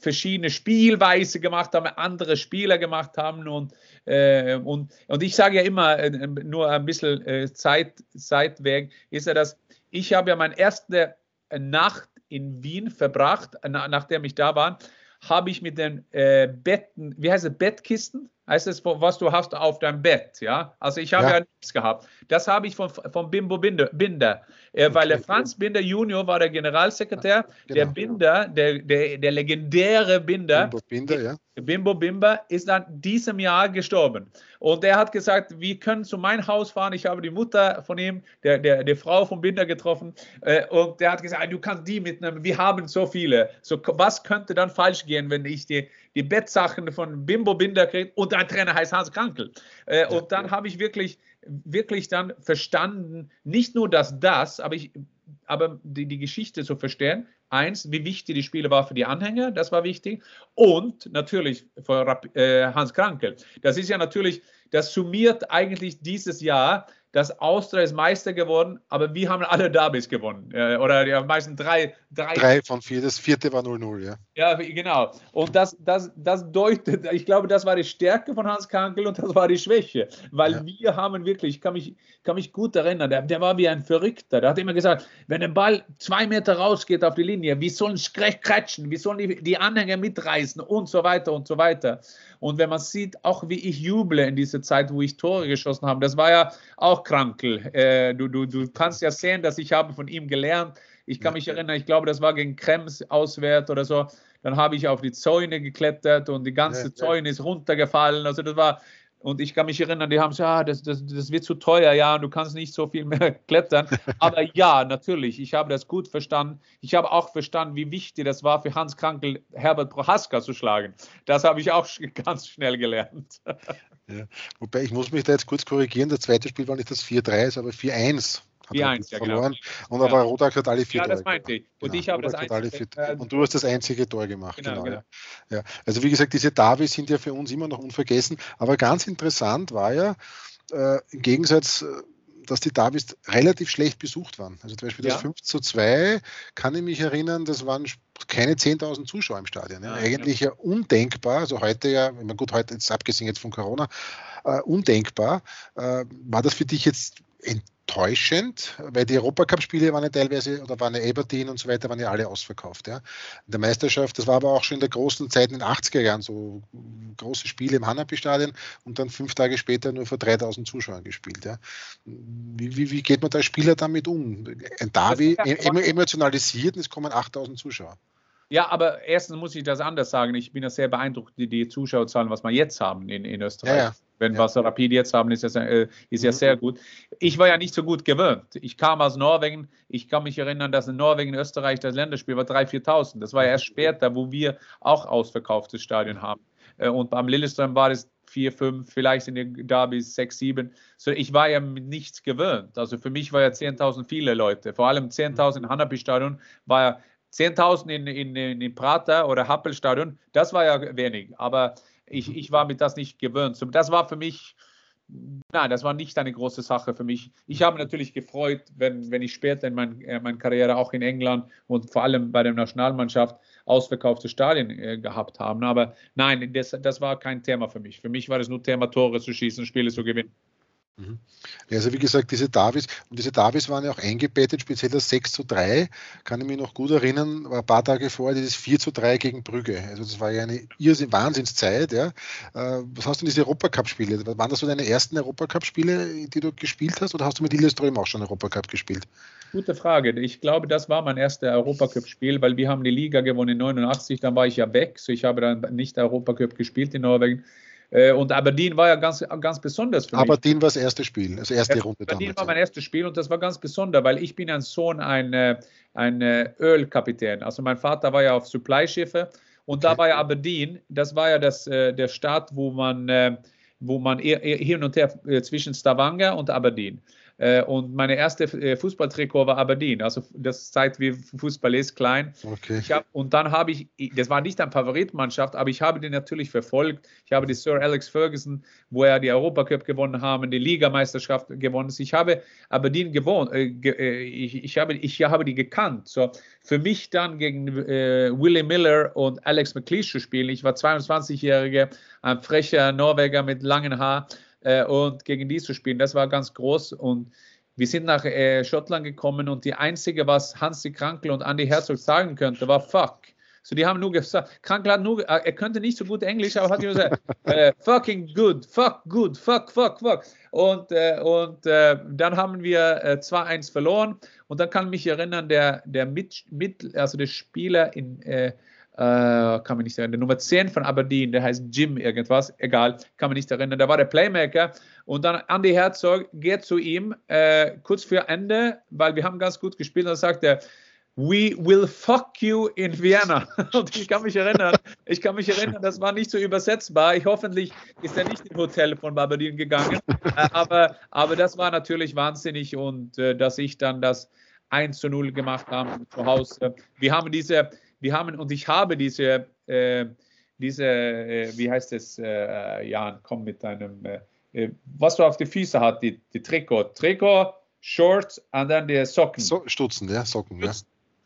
verschiedene Spielweise gemacht haben, andere Spieler gemacht haben und, äh, und, und ich sage ja immer, äh, nur ein bisschen äh, Zeit, Zeitweg, ist ja das, ich habe ja meine erste Nacht in Wien verbracht, na, nachdem ich da war, habe ich mit den äh, Betten, wie heißt es, Bettkisten? Heißt es, was du hast auf deinem Bett, ja? Also ich habe ja, ja nichts gehabt. Das habe ich von, von Bimbo Binder, Binder äh, okay. weil der Franz Binder Junior war der Generalsekretär, genau. der Binder, der, der, der legendäre Binder, Bimbo Binder, ja. Bimbo Bimber ist dann diesem Jahr gestorben. Und er hat gesagt, wir können zu meinem Haus fahren. Ich habe die Mutter von ihm, der, der, der Frau von Binder getroffen. Äh, und der hat gesagt, du kannst die mitnehmen. Wir haben so viele. So, was könnte dann falsch gehen, wenn ich die, die Bettsachen von Bimbo Binder kriege und ein Trainer heißt Hans Krankel. Äh, ja, und dann ja. habe ich wirklich, wirklich dann verstanden, nicht nur dass das, aber ich, aber die, die Geschichte zu verstehen. Eins, wie wichtig die Spiele war für die Anhänger, das war wichtig. Und natürlich für äh, Hans Krankel. Das ist ja natürlich, das summiert eigentlich dieses Jahr, dass Austria ist Meister geworden, aber wir haben alle Derbys gewonnen. Oder ja, meistens drei, drei. Drei von vier, das vierte war 0-0, ja. Ja, genau. Und das, das, das deutet, ich glaube, das war die Stärke von Hans Krankel und das war die Schwäche. Weil ja. wir haben wirklich, ich kann mich, kann mich gut erinnern, der, der war wie ein Verrückter. Der hat immer gesagt, wenn der Ball zwei Meter rausgeht auf die Linie, wir sollen kretschen, wir sollen die, die Anhänger mitreißen und so weiter und so weiter. Und wenn man sieht, auch wie ich juble in dieser Zeit, wo ich Tore geschossen habe, das war ja auch Krankel. Äh, du, du, du kannst ja sehen, dass ich habe von ihm gelernt. Ich kann mich erinnern, ich glaube, das war gegen Krems auswärts oder so. Dann habe ich auf die Zäune geklettert und die ganze ja, Zäune ist runtergefallen. Also das war, und ich kann mich erinnern, die haben gesagt, ja, das, das, das wird zu teuer, ja, du kannst nicht so viel mehr klettern. Aber ja, natürlich, ich habe das gut verstanden. Ich habe auch verstanden, wie wichtig das war für Hans Krankel, Herbert Prohaska zu schlagen. Das habe ich auch ganz schnell gelernt. Ja. Wobei, ich muss mich da jetzt kurz korrigieren, das zweite Spiel war nicht das 4-3, aber 4-1 hat 4-1, ja, verloren. Genau. Und aber ja. Rodak hat alle vier ja, Tore das meinte ich. Und genau. ich habe das einzige, vier, Und du hast das einzige Tor gemacht. Genau, genau, Ja. Also wie gesagt, diese Davis sind ja für uns immer noch unvergessen. Aber ganz interessant war ja, äh, im Gegensatz dass die Davis relativ schlecht besucht waren. Also zum Beispiel das ja. 5 zu 2, kann ich mich erinnern, das waren keine 10.000 Zuschauer im Stadion. Ja. Eigentlich ja undenkbar, also heute ja, gut, heute jetzt abgesehen jetzt von Corona, äh, undenkbar. Äh, war das für dich jetzt enttäuschend, weil die Europacup-Spiele waren ja teilweise, oder waren ja Aberdeen und so weiter, waren ja alle ausverkauft. Ja. In der Meisterschaft, das war aber auch schon in der großen Zeit in den 80er Jahren, so große Spiele im Hanapi-Stadion und dann fünf Tage später nur vor 3000 Zuschauern gespielt. Ja. Wie, wie, wie geht man da als Spieler damit um? Ein Davi emotionalisiert und es kommen 8000 Zuschauer. Ja, aber erstens muss ich das anders sagen. Ich bin ja sehr beeindruckt, die, die Zuschauerzahlen, was wir jetzt haben in, in Österreich. Ja, ja. Wenn ja. was Rapid jetzt haben, ist, das, äh, ist ja sehr gut. Ich war ja nicht so gut gewöhnt. Ich kam aus Norwegen. Ich kann mich erinnern, dass in Norwegen, Österreich das Länderspiel war 3.000, 4.000. Das war ja erst später, wo wir auch ausverkauftes Stadion haben. Äh, und beim Lillestrøm war es 4, 5, vielleicht in den Derbys 6, 7. So, ich war ja mit nichts gewöhnt. Also für mich war ja 10.000 viele Leute. Vor allem 10.000 im Hanapi-Stadion war ja 10.000 in, in, in Prater oder Happelstadion, das war ja wenig, aber ich, ich war mit das nicht gewöhnt. Das war für mich, nein, das war nicht eine große Sache für mich. Ich habe natürlich gefreut, wenn, wenn ich später in mein, äh, meiner Karriere auch in England und vor allem bei der Nationalmannschaft ausverkaufte Stadien äh, gehabt haben. Aber nein, das, das war kein Thema für mich. Für mich war es nur Thema, Tore zu schießen, Spiele zu gewinnen. Mhm. Also wie gesagt, diese Davis, und diese Davis waren ja auch eingebettet, speziell das 6 zu 3, kann ich mich noch gut erinnern, war ein paar Tage vorher dieses 4 zu 3 gegen Brügge. Also das war ja eine Irrsinn, Wahnsinnszeit. Ja. Äh, was hast du in diese Europacup-Spiele? Waren das so deine ersten Europacup-Spiele, die du gespielt hast, oder hast du mit Lilleström auch schon Europacup gespielt? Gute Frage. Ich glaube, das war mein erstes Europacup-Spiel, weil wir haben die Liga gewonnen in 89, dann war ich ja weg, so ich habe dann nicht Europacup gespielt in Norwegen. Äh, und Aberdeen war ja ganz, ganz besonders für mich. Aberdeen war das erste Spiel, also erste Runde Aberdeen damals. war mein erstes Spiel und das war ganz besonders, weil ich bin ein Sohn ein, ein Ölkapitän. Also mein Vater war ja auf Supply-Schiffe und okay. da war ja Aberdeen, das war ja das, äh, der Staat, wo man, äh, wo man hin und her zwischen Stavanger und Aberdeen. Äh, und meine erste äh, Fußballtrikot war Aberdeen. Also das zeigt, wie Fußball ist, klein. Okay. Hab, und dann habe ich, das war nicht eine Favoritmannschaft, aber ich habe die natürlich verfolgt. Ich habe die Sir Alex Ferguson, wo er die Europacup gewonnen haben, die Ligameisterschaft gewonnen. Ich habe Aberdeen gewohnt, äh, äh, ich, ich, habe, ich habe die gekannt. So, für mich dann gegen äh, Willie Miller und Alex McLeish zu spielen, ich war 22-Jähriger, ein frecher Norweger mit langen Haar äh, und gegen die zu spielen. Das war ganz groß und wir sind nach äh, Schottland gekommen und die einzige, was Hansi Krankel und Andy Herzog sagen könnte, war fuck. So, die haben nur gesagt, Krankel hat nur, äh, er könnte nicht so gut Englisch, aber hat nur gesagt, äh, fucking good, fuck good, fuck, fuck, fuck. Und, äh, und äh, dann haben wir äh, 2-1 verloren. Und dann kann ich mich erinnern, der, der mit, mit, also der Spieler in, äh, kann mich nicht erinnern, der Nummer 10 von Aberdeen, der heißt Jim irgendwas, egal, kann mich nicht erinnern, der war der Playmaker und dann Andy Herzog geht zu ihm äh, kurz vor Ende, weil wir haben ganz gut gespielt und dann sagt er, We will fuck you in Vienna. Und ich kann mich erinnern, ich kann mich erinnern, das war nicht so übersetzbar. Ich hoffentlich ist er nicht im Hotel von Aberdeen gegangen. Äh, aber, aber das war natürlich wahnsinnig und dass ich dann das 1 zu 0 gemacht habe zu Hause. Wir haben diese, wir haben, und ich habe diese, äh, diese äh, wie heißt es, äh, Jan, komm mit deinem, äh, äh, was du auf die Füße hast, die, die Trikot. Trikot, Shorts und dann die Socken. So, Stutzen, ja, Socken, ja.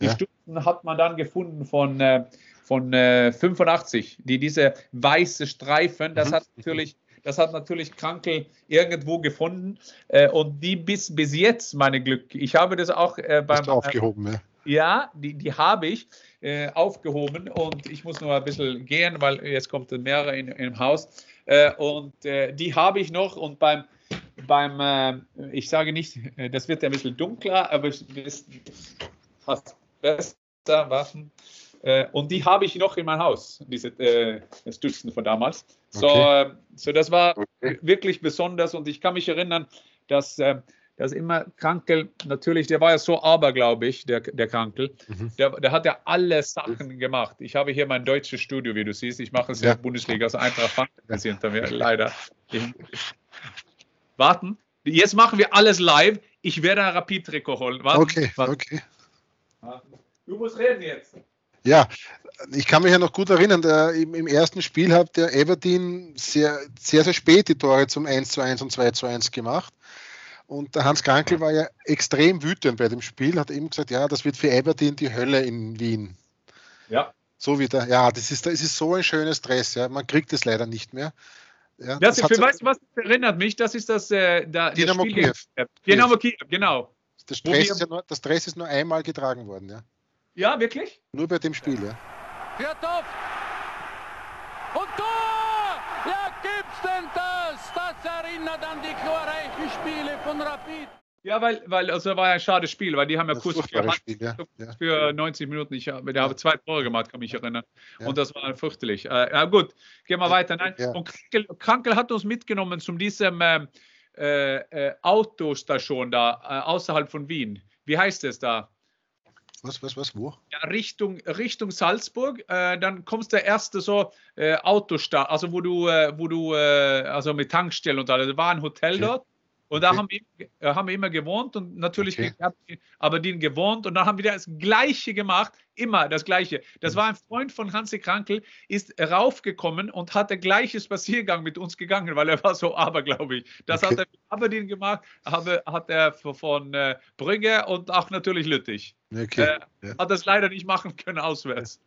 Die ja. Stutzen hat man dann gefunden von, äh, von 85, die diese weiße Streifen, das mhm. hat natürlich das hat natürlich Krankel irgendwo gefunden äh, und die bis, bis jetzt meine Glück. Ich habe das auch äh, beim. Du aufgehoben, ja. Ja, die, die habe ich äh, aufgehoben und ich muss nur ein bisschen gehen, weil jetzt kommt mehrere in, im Haus. Äh, und äh, die habe ich noch und beim, beim äh, ich sage nicht, äh, das wird ein bisschen dunkler, aber es ist fast besser, Waffen. Äh, und die habe ich noch in meinem Haus, diese Stützen von damals. So, okay. so das war okay. wirklich besonders und ich kann mich erinnern, dass dass immer Krankel, natürlich, der war ja so aberglaubig, der, der Krankel, mhm. der, der hat ja alle Sachen gemacht. Ich habe hier mein deutsches Studio, wie du siehst. Ich mache es ja. in der Bundesliga, also einfach Fantasy hinter mir, leider. Ich, warten, jetzt machen wir alles live. Ich werde ein Rapid-Trikot holen. Warten, okay, warten. okay. Du musst reden jetzt. Ja, ich kann mich ja noch gut erinnern, der, im, im, ersten Spiel hat der Everton sehr, sehr, sehr spät die Tore zum 1 zu 1 und 2 zu 1 gemacht. Und der Hans Krankel war ja extrem wütend bei dem Spiel, hat eben gesagt, ja, das wird für Aberdeen die Hölle in Wien. Ja. So wieder, ja, das ist, das ist so ein schönes Dress, ja, man kriegt es leider nicht mehr. Ja, das, das für, weißt du, was erinnert mich? Das ist das, äh, da, Dynamo das Kiew. Dynamo Kiew, genau. Das Dress, ist ja nur, das Dress ist nur einmal getragen worden, ja. Ja, wirklich? Nur bei dem Spiel, ja. Fjordhoff! Und Tor! Ja, gibt's denn das? Das erinnert an die glorreichen Spiele von Rapid. Ja, weil, weil also war ja ein schades Spiel, weil die haben ja kurz für, Spiel, ja. für 90 Minuten, ich habe, der ja. zwei Tore gemacht, kann mich erinnern. Ja. Und das war fürchterlich. Äh, ja, gut, gehen wir weiter. Nein. Und Krankel, Krankel, hat uns mitgenommen zu diesem ähm, äh, äh, Autostation da äh, außerhalb von Wien. Wie heißt es da? Was, was, was, wo? Ja, Richtung, Richtung Salzburg. Äh, dann kommst der erste so äh, Autostart, also wo du, äh, wo du, äh, also mit Tankstellen und alles. Da war ein Hotel okay. dort. Und okay. da haben wir, äh, haben wir immer gewohnt und natürlich okay. aber den gewohnt und dann haben wir das Gleiche gemacht immer das Gleiche. Das war ein Freund von Hansi Krankel, ist raufgekommen und hat der gleiche Spaziergang mit uns gegangen, weil er war so aberglaublich. Das okay. hat er mit Aberdeen gemacht, habe, hat er von äh, Brügge und auch natürlich Lüttich. Okay. Äh, ja. Hat das leider nicht machen können auswärts.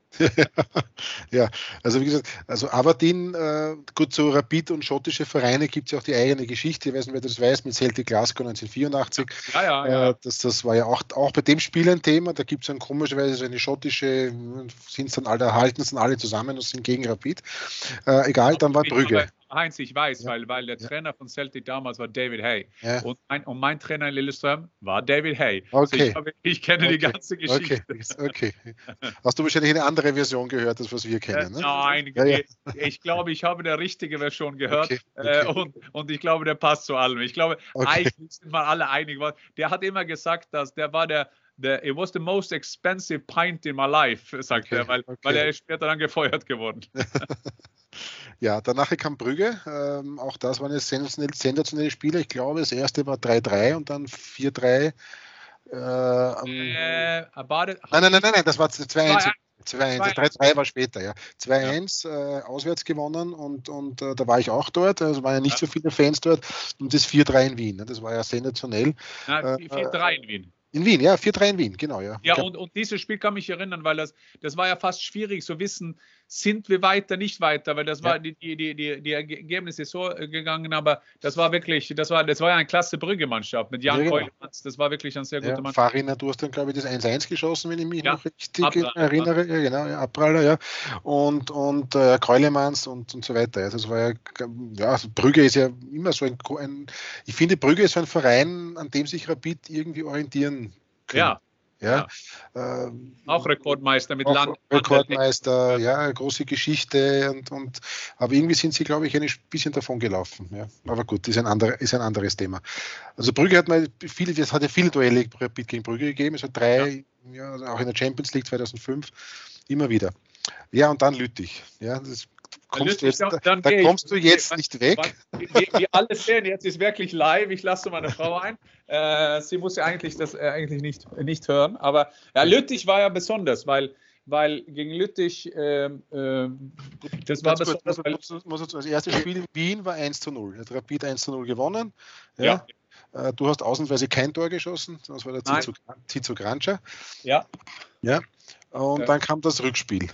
ja, also wie gesagt, also Aberdeen, äh, gut, so Rapid und schottische Vereine gibt es ja auch die eigene Geschichte. Ich weiß nicht, wer das weiß, mit Celtic Glasgow 1984. Ja, ja, ja. Äh, das, das war ja auch, auch bei dem Spiel ein Thema. Da gibt es dann komischerweise so eine schottische, sind es dann alle erhalten, sind alle zusammen und sind gegen Rapid. Äh, egal, dann war Brügge. Heinz, ich weiß, ja. weil, weil der ja. Trainer von Celtic damals war David Hay. Ja. Und, mein, und mein Trainer in Lillestrøm war David Hay. Okay. Also ich, ich, kenne okay. die ganze Geschichte. Okay. okay. Hast du wahrscheinlich eine andere Version gehört, als was wir kennen? Ne? Nein, ich, ich, glaube, ich habe eine richtige Version gehört. Äh, und, und ich glaube, der passt zu allem. Ich glaube, eigentlich sind wir alle einig. Der hat immer gesagt, dass der war der The, it was the most expensive pint in my life, sagt okay, er, weil, okay. weil er ist später dann gefeuert geworden. Ja, danach kam Brügge. Ähm, auch das waren jetzt sensationelle, sensationelle Spiele. Ich glaube, das erste war 3-3 und dann 4-3. Äh, äh, nein, nein, nein, nein, nein, das war 2-1. 2-1. 3-3 war später, ja. 2-1 ja. äh, auswärts gewonnen und, und äh, da war ich auch dort. Also waren ja nicht ja. so viele Fans dort. Und das 4-3 in Wien. Ne? Das war ja sensationell. Ja, 4-3 äh, in Wien. In Wien, ja, 4-3 in Wien, genau, ja. Ja, und, und dieses Spiel kann mich erinnern, weil das, das war ja fast schwierig zu wissen, sind wir weiter, nicht weiter, weil das ja. war die, die, die, die Ergebnisse so äh, gegangen, aber das war wirklich, das war, das war ja eine klasse Brügge-Mannschaft mit Jan ja, genau. Keulemanns, das war wirklich ein sehr guter ja, Mannschaft. Farina, du hast dann, glaube ich, das 1-1 geschossen, wenn ich mich ja. noch richtig Abpraller, erinnere. Ja, genau, ja, Abpraller, ja. Und, und äh, Keulemanns und, und so weiter. Also, das war ja, ja, also Brügge ist ja immer so ein, ein, ich finde, Brügge ist so ein Verein, an dem sich Rapid irgendwie orientieren können. Ja, ja. ja. Ähm, auch Rekordmeister mit Land. Rekordmeister, ja, große Geschichte und, und aber irgendwie sind sie, glaube ich, ein bisschen davon gelaufen. Ja. Aber gut, ist ein, andere, ist ein anderes Thema. Also Brügge hat mal viele, es hat ja viele Duelle gegen Brügge gegeben, es hat drei, ja. ja also auch in der Champions League 2005, immer wieder. Ja, und dann Lüttich. Ja, das kommst du jetzt, da, da kommst du jetzt nicht weg. Wie, wie alle sehen, jetzt ist wirklich live. Ich lasse meine Frau ein. Äh, sie muss ja eigentlich das äh, eigentlich nicht, nicht hören. Aber ja, Lüttich war ja besonders, weil weil gegen Lüttich, äh, äh, das war Ganz besonders. Kurz, muss, muss, muss, das erste Spiel in Wien war 1 zu 0. Hat Rapid 1 zu 0 gewonnen. Ja. ja. Äh, du hast ausnahmsweise kein Tor geschossen, das war der Zizo Grancha. Ja. Ja. Und ja. dann kam das Rückspiel.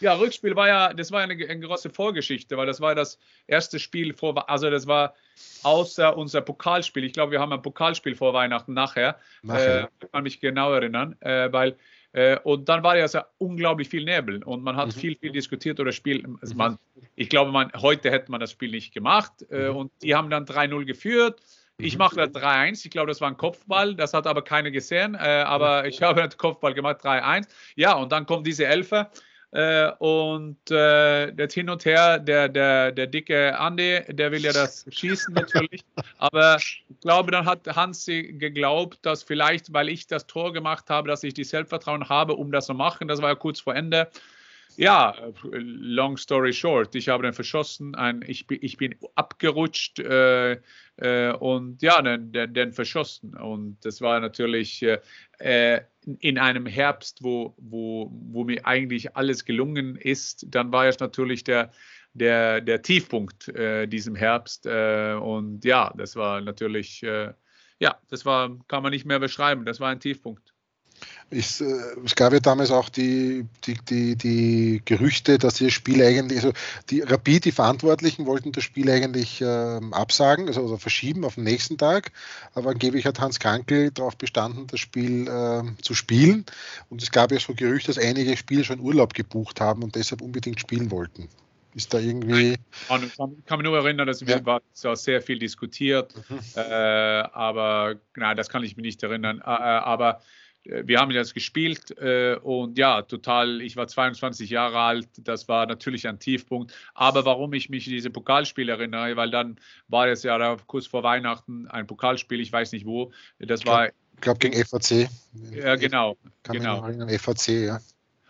Ja, Rückspiel war ja, das war eine, eine große Vorgeschichte, weil das war das erste Spiel vor, also das war außer unser Pokalspiel. Ich glaube, wir haben ein Pokalspiel vor Weihnachten nachher. nachher. Äh, kann mich genau erinnern, äh, weil äh, und dann war ja so unglaublich viel Nebel und man hat mhm. viel, viel diskutiert oder Spiel. Also man, ich glaube, man, heute hätte man das Spiel nicht gemacht äh, mhm. und die haben dann 3-0 geführt. Ich mhm. mache da 3-1. Ich glaube, das war ein Kopfball. Das hat aber keiner gesehen. Äh, aber ich habe einen Kopfball gemacht, 3-1. Ja, und dann kommt diese Elfer. Äh, und äh, jetzt hin und her, der, der, der dicke Andi, der will ja das schießen natürlich. Aber ich glaube, dann hat Hansi geglaubt, dass vielleicht, weil ich das Tor gemacht habe, dass ich die Selbstvertrauen habe, um das zu machen. Das war ja kurz vor Ende. Ja, long story short, ich habe den verschossen, ein, ich, ich bin abgerutscht äh, äh, und ja, den, den, den, verschossen. Und das war natürlich äh, in einem Herbst, wo, wo, wo mir eigentlich alles gelungen ist. Dann war es natürlich der, der, der Tiefpunkt äh, diesem Herbst. Äh, und ja, das war natürlich, äh, ja, das war, kann man nicht mehr beschreiben. Das war ein Tiefpunkt. Ich, äh, es gab ja damals auch die, die, die, die Gerüchte, dass das Spiel eigentlich, also die Rapid, die Verantwortlichen wollten das Spiel eigentlich ähm, absagen, also, also, verschieben auf den nächsten Tag. Aber angeblich hat Hans Krankel darauf bestanden, das Spiel äh, zu spielen. Und es gab ja so Gerüchte, dass einige Spieler schon Urlaub gebucht haben und deshalb unbedingt spielen wollten. Ist da irgendwie. Ich kann, mich nur erinnern, dass wir ja. sehr viel diskutiert, mhm. äh, aber na, das kann ich mich nicht erinnern. Äh, äh aber äh, wir haben jetzt gespielt äh, und ja, total, ich war 22 Jahre alt, das war natürlich ein Tiefpunkt. Aber warum ich mich an diese Pokalspiele erinnere, weil dann war es ja da kurz vor Weihnachten ein Pokalspiel, ich weiß nicht wo, das war. Ich glaube gegen FAC. Ja, genau. Kann genau. mich erinnern, FAC, ja.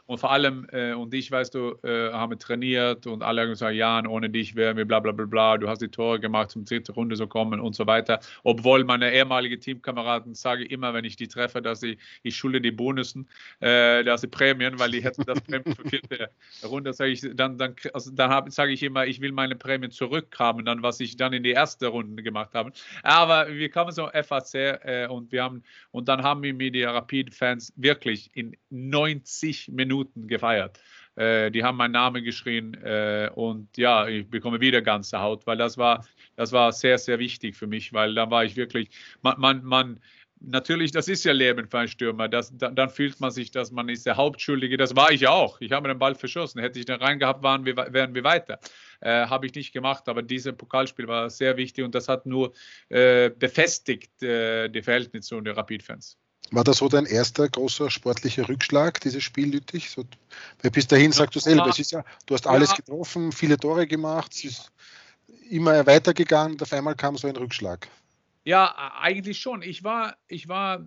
Und vor allem, äh, und ich, weißt du, äh, haben trainiert und alle haben gesagt, Jan, ohne dich wären wir bla bla bla bla, du hast die Tore gemacht, zum dritten Runde so kommen und so weiter. Obwohl meine ehemaligen Teamkameraden sage immer, wenn ich die treffe, dass ich, ich schulde die Bonussen, äh, dass sie Prämien, weil die hätten das Prämien für vierte Runde, sage ich, dann, dann, also dann sage ich immer, ich will meine Prämien zurückhaben, dann was ich dann in die erste Runde gemacht habe. Aber wir kamen so FAC äh, und wir haben, und dann haben wir mit die Rapid-Fans wirklich in 90 Minuten Minuten gefeiert. Äh, die haben meinen Namen geschrien äh, und ja, ich bekomme wieder ganze Haut, weil das war, das war sehr, sehr wichtig für mich, weil da war ich wirklich, man, man, man natürlich, das ist ja Leben für einen Stürmer. Das, dann, dann, fühlt man sich, dass man ist der Hauptschuldige. Das war ich auch. Ich habe den Ball verschossen. Hätte ich den reingehabt, waren wir, wären wir weiter. Äh, habe ich nicht gemacht, aber dieses Pokalspiel war sehr wichtig und das hat nur äh, befestigt äh, die Verhältnisse die Rapid-Fans. War das so dein erster großer sportlicher Rückschlag, dieses Spiel Lüttich? So, weil bis dahin sagst du selber, es ist ja, du hast alles getroffen, viele Tore gemacht, es ist immer weitergegangen und auf einmal kam so ein Rückschlag. Ja, eigentlich schon. Ich war, ich war